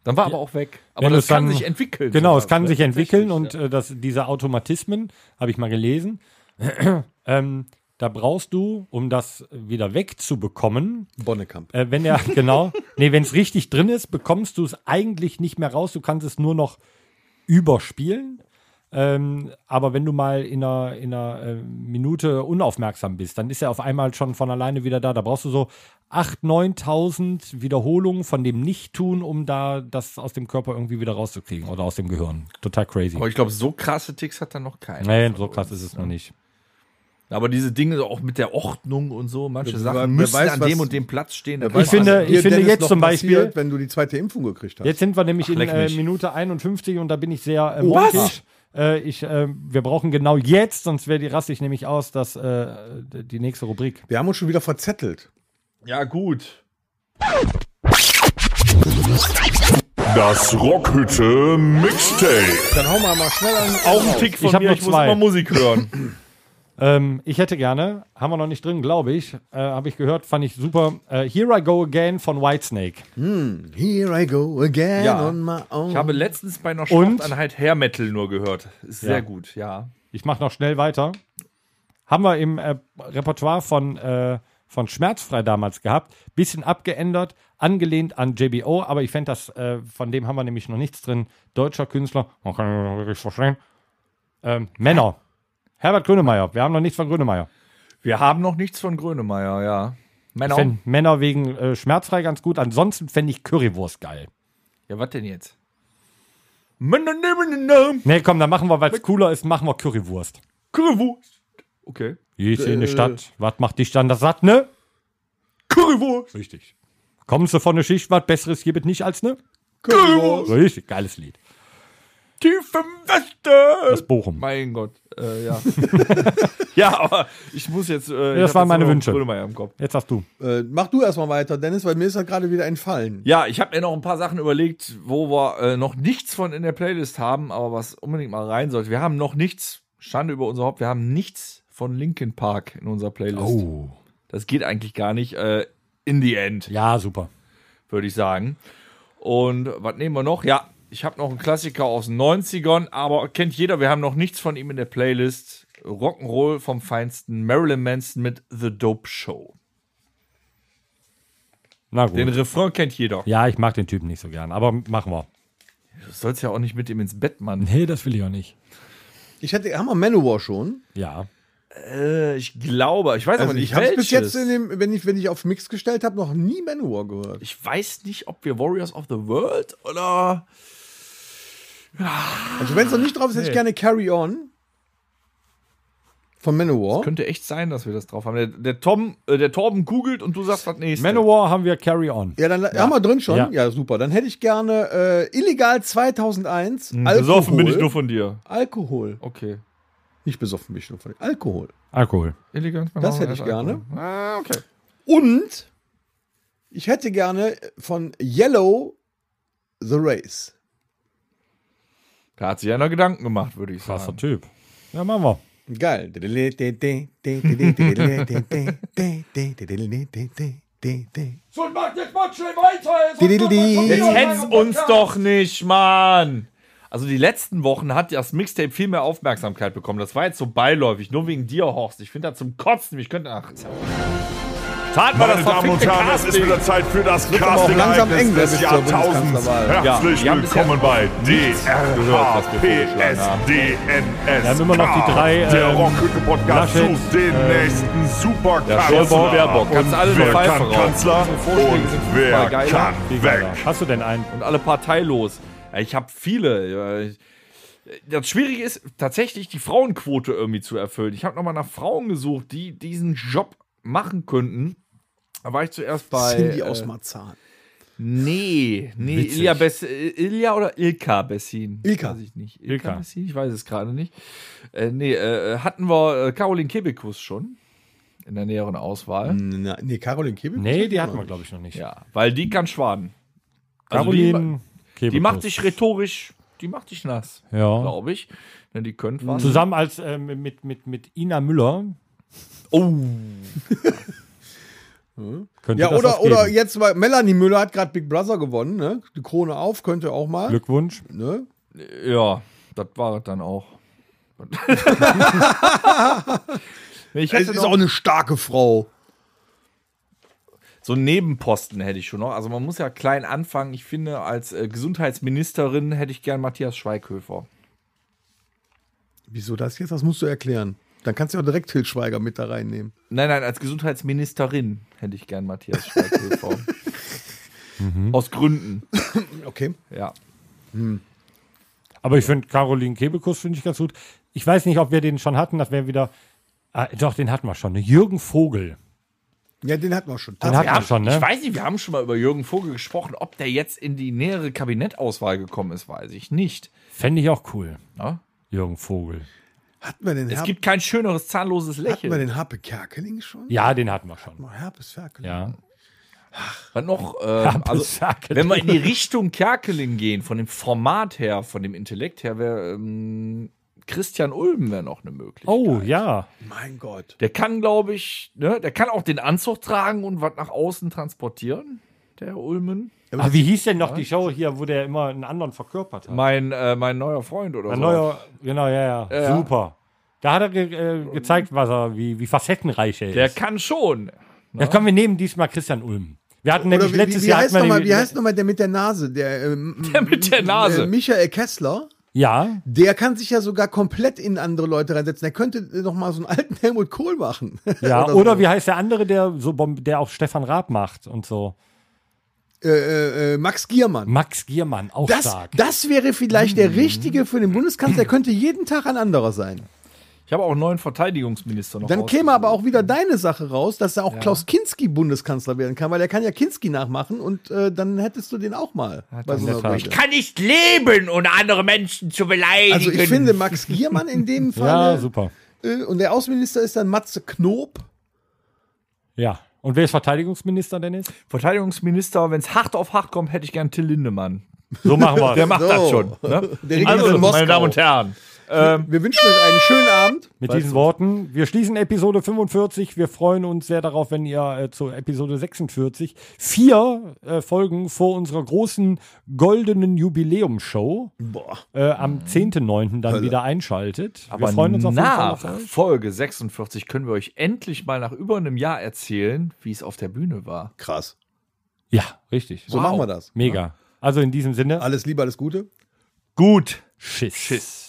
Dann war aber auch weg. Aber das kann dann- sich entwickeln. Genau, sowas, es kann sich entwickeln und äh, das, diese Automatismen, habe ich mal gelesen, ähm, da brauchst du, um das wieder wegzubekommen, Bonnekamp. äh, wenn er, genau, nee, wenn es richtig drin ist, bekommst du es eigentlich nicht mehr raus, du kannst es nur noch überspielen. Ähm, aber wenn du mal in einer, in einer äh, Minute unaufmerksam bist, dann ist er auf einmal schon von alleine wieder da. Da brauchst du so 8.000, 9.000 Wiederholungen von dem Nicht-Tun, um da das aus dem Körper irgendwie wieder rauszukriegen oder aus dem Gehirn. Total crazy. Aber ich glaube, so krasse Ticks hat er noch keiner. Nee, so krass ist es ne? noch nicht. Aber diese Dinge auch mit der Ordnung und so, manche Wer- Sachen müssen weiß, an dem und dem Platz stehen. kann weiß, finde- ich finde jetzt zum Beispiel- passiert, wenn du die zweite Impfung gekriegt hast. Jetzt sind wir nämlich in leck äh. Minute 51 und da bin ich sehr äh, Oh, was? mutig. Äh, ich, äh, wir brauchen genau jetzt, sonst wäre die raste ich nämlich aus, dass äh, die nächste Rubrik. Wir haben uns schon wieder verzettelt. Ja, gut. Das Rockhütte Mixtape. Dann hauen wir mal schnell an. Auch ein Tick von Ich mir, noch ich muss zwei. immer Musik hören. Ähm, ich hätte gerne, haben wir noch nicht drin, glaube ich, äh, habe ich gehört, fand ich super. Äh, Here I Go Again von Whitesnake. Here I go again Ja. on my own. Ich habe letztens bei einer Und? Sporteinheit Hair Metal nur gehört. Ist sehr Ja. gut, ja. Ich mache noch schnell weiter. Haben wir im äh, Repertoire von, äh, von Schmerzfrei damals gehabt. Bisschen abgeändert, angelehnt an JBO, aber ich fände das, äh, von dem haben wir nämlich noch nichts drin. Deutscher Künstler, man kann ihn wirklich verstehen. Ähm, Männer. Herbert Grönemeyer. Wir haben noch nichts von Grönemeyer. Wir haben noch nichts von Grönemeyer, ja. Männer. Ich fänd Männer wegen äh, Schmerzfrei ganz gut. Ansonsten fände ich Currywurst geil. Ja, was denn jetzt? Currywurst. Nee, komm, dann machen wir, weil es cooler ist, machen wir Currywurst. Okay. Ich in die Stadt. Was macht dich dann das satt, ne? Currywurst. Richtig. Kommst du von der Schicht, was Besseres gibt es nicht als ne? Currywurst. Richtig, geiles Lied. Tief im Westen. Das Bochum. Mein Gott, äh, ja. ja, aber ich muss jetzt. Äh, das waren meine Wünsche. Im Kopf. Jetzt hast du. Äh, mach du erstmal weiter, Dennis, weil mir ist das gerade wieder entfallen. Ja, ich habe mir noch ein paar Sachen überlegt, wo wir äh, noch nichts von in der Playlist haben, aber was unbedingt mal rein sollte. Wir haben noch nichts, Schande über unser Haupt, wir haben nichts von Linkin Park in unserer Playlist. Oh. Das geht eigentlich gar nicht. Äh, in the end, Ja, super. würde ich sagen. Und was nehmen wir noch? Ja, ich habe noch einen Klassiker aus den 90ern, aber kennt jeder, wir haben noch nichts von ihm in der Playlist. Rock'n'Roll vom Feinsten, Marilyn Manson mit The Dope Show. Na gut. Den Refrain kennt jeder. ja, ich mag den Typen nicht so gern, aber machen wir. Du sollst ja auch nicht mit ihm ins Bett, Mann. Nee, das will ich auch nicht. Ich hatte, haben wir Manowar schon? Ja. Äh, ich glaube, ich weiß Also aber nicht ich habe bis jetzt, in dem, wenn, ich, wenn ich auf Mix gestellt habe, noch nie Manowar gehört. ich weiß nicht, ob wir Warriors of the World oder Also wenn es noch nicht drauf ist, hätte ich gerne Carry On von Manowar. könnte echt sein, dass wir das drauf haben. Der, der Tom, äh, der Torben googelt und du sagst das nächste. Manowar haben wir Carry On. Ja, dann haben wir drin schon. Ja. Ja, super. Dann hätte ich gerne äh, illegal 2001 Alkohol. Besoffen bin ich nur von dir. Alkohol. Okay. Nicht besoffen bin ich nur von dir. Alkohol. Alkohol. Elegant. Das hätte ich gerne. Ah, okay. Und ich hätte gerne von Yellow The Race. Da hat sich einer Gedanken gemacht, würde ich Krasser sagen. Typ. Ja, machen wir. Geil. Jetzt hetzt uns doch nicht, Mann! Also die letzten Wochen hat das Mixtape viel mehr Aufmerksamkeit bekommen. Das war jetzt so beiläufig, nur wegen dir, Horst. Ich finde das zum Kotzen. Ich könnte. Ach, ist ja- Tat mal Meine Damen und Herren, es ist wieder Zeit für das langsam eng, Casting wer des Jahrtausends. Ja, Herzlich wir bisher willkommen bei wir. DRHPSDNS. Wir haben immer noch die drei, Der ähm, Rockhütte-Podcast Laschet, sucht den nächsten Ja, Superkanzler. Kannst alle eine wer Pfeife. Kanzler und wer kann weg? Hast du denn einen? und alle parteilos. Ja, Ich habe viele. ja. Das Schwierige ist tatsächlich die Frauenquote irgendwie zu erfüllen. Ich habe nochmal nach Frauen gesucht, die diesen Job machen könnten. Da war ich zuerst bei. Cindy äh, aus Marzahn. Nee, nee, Witzig. Ilja, Bess, äh, Ilja oder Ilka Bessin? Ilka. Weiß ich nicht. Ilka. Bessin? Ich weiß es gerade nicht. Äh, nee, äh, hatten wir äh, Caroline Kebekus schon in der näheren Auswahl. Na, nee, Caroline Kebekus? Nee, die hatten wir, glaube ich, noch nicht. Ja, weil die kann schwaden. Also Caroline die, die macht dich rhetorisch, die macht dich nass, Ja. glaube ich. Denn die könnt was. Zusammen als ähm, mit, mit, mit Ina Müller. Oh, Könnte Ja, das oder, oder jetzt, weil Melanie Müller hat gerade Big Brother gewonnen, ne? Die Krone auf, könnte auch mal. Glückwunsch. Ne? ja, das war es dann auch. ich Es ist auch eine starke Frau. so einen Nebenposten hätte ich schon noch. Also man muss ja klein anfangen. Ich finde, als äh, Gesundheitsministerin hätte ich gern Matthias Schweighöfer. Wieso das jetzt? Das musst du erklären. Dann kannst du auch direkt Til Schweiger mit da reinnehmen. Nein, nein, als Gesundheitsministerin hätte ich gern Matthias Schweighöfer. Aus Gründen, Okay. ja. Aber ich finde Caroline Kebekus finde ich ganz gut. Ich weiß nicht, ob wir den schon hatten. Das wäre wieder. Ah, doch, den hatten wir schon. Ne? Jürgen Vogel. Ja, den hatten wir schon. Den hatten wir schon, Ich ne? weiß nicht, wir haben schon mal über Jürgen Vogel gesprochen. Ob der jetzt in die nähere Kabinettauswahl gekommen ist, weiß ich nicht. Fände ich auch cool. Ja? Jürgen Vogel. Hatten wir den, Es Herp gibt kein schöneres zahnloses hatten wir Lächeln. den Harpe Kerkeling schon? Ja, den hatten wir schon. Mal Herpes Ferkeling. Ja. Was noch? Ähm, also, wenn wir in die Richtung Kerkeling gehen, von dem Format her, von dem Intellekt her, wäre ähm, Christian Ulm wäre noch eine Möglichkeit. Oh, ja. Mein Gott. Der kann, glaube ich, ne, der kann auch den Anzug tragen und was nach außen transportieren, der Ulmen. Aber Ah, wie hieß denn noch die Show hier, wo der immer einen anderen verkörpert hat? Mein, äh, mein neuer Freund oder Ein so. neuer, genau, ja, ja. Ja. Super. Da hat er ge äh, gezeigt, was er, wie, wie facettenreich er Der ist. kann schon. Ja, komm, wir nehmen diesmal Christian Ulm. Wir hatten nämlich wie, letztes wie, wie, Jahr. heißt noch mal, wie heißt nochmal der mit der Nase? Der, ähm, Der mit der Nase. Äh, Michael Kessler. Ja, Der kann sich ja sogar komplett in andere Leute reinsetzen. Der könnte noch mal so einen alten Helmut Kohl machen. ja. Oder Oder, so. wie heißt der andere, der so der auch Stefan Raab macht und so. Äh, äh, äh, Max Giermann. Max Giermann, auch Das, stark. das wäre vielleicht der richtige für den Bundeskanzler. Der könnte jeden Tag ein anderer sein. Ich habe auch einen neuen Verteidigungsminister noch. Dann käme aber auch wieder deine Sache raus, dass er auch Klaus Kinski Bundeskanzler werden kann, weil er kann ja Kinski nachmachen und äh, dann hättest du den auch mal. Bei so. Rede. kann nicht leben, ohne andere Menschen zu beleidigen. Also ich finde Max Giermann in dem Ja, Fall super. äh, und der Außenminister ist dann Matze Knob. Ja. Und wer ist Verteidigungsminister, Dennis? Verteidigungsminister, wenn es hart auf hart kommt, hätte ich gern Till Lindemann. So machen wir Der macht So. das schon. Ne? Der Also, meine Damen und Herren. Wir wünschen euch einen schönen Abend. Mit diesen Worten, wir schließen Episode 45. Wir freuen uns sehr darauf, wenn ihr äh, zur Episode 46 vier äh, Folgen vor unserer großen goldenen Jubiläumshow äh, am 10.9. dann wieder einschaltet. Aber wir freuen uns auf nach. Folge 46 können wir euch endlich mal nach über einem Jahr erzählen, wie es auf der Bühne war. Krass. Ja, richtig. So machen wir das. Mega. Also in diesem Sinne, Alles Liebe, alles Gute. Gut. Schiss. Schiss.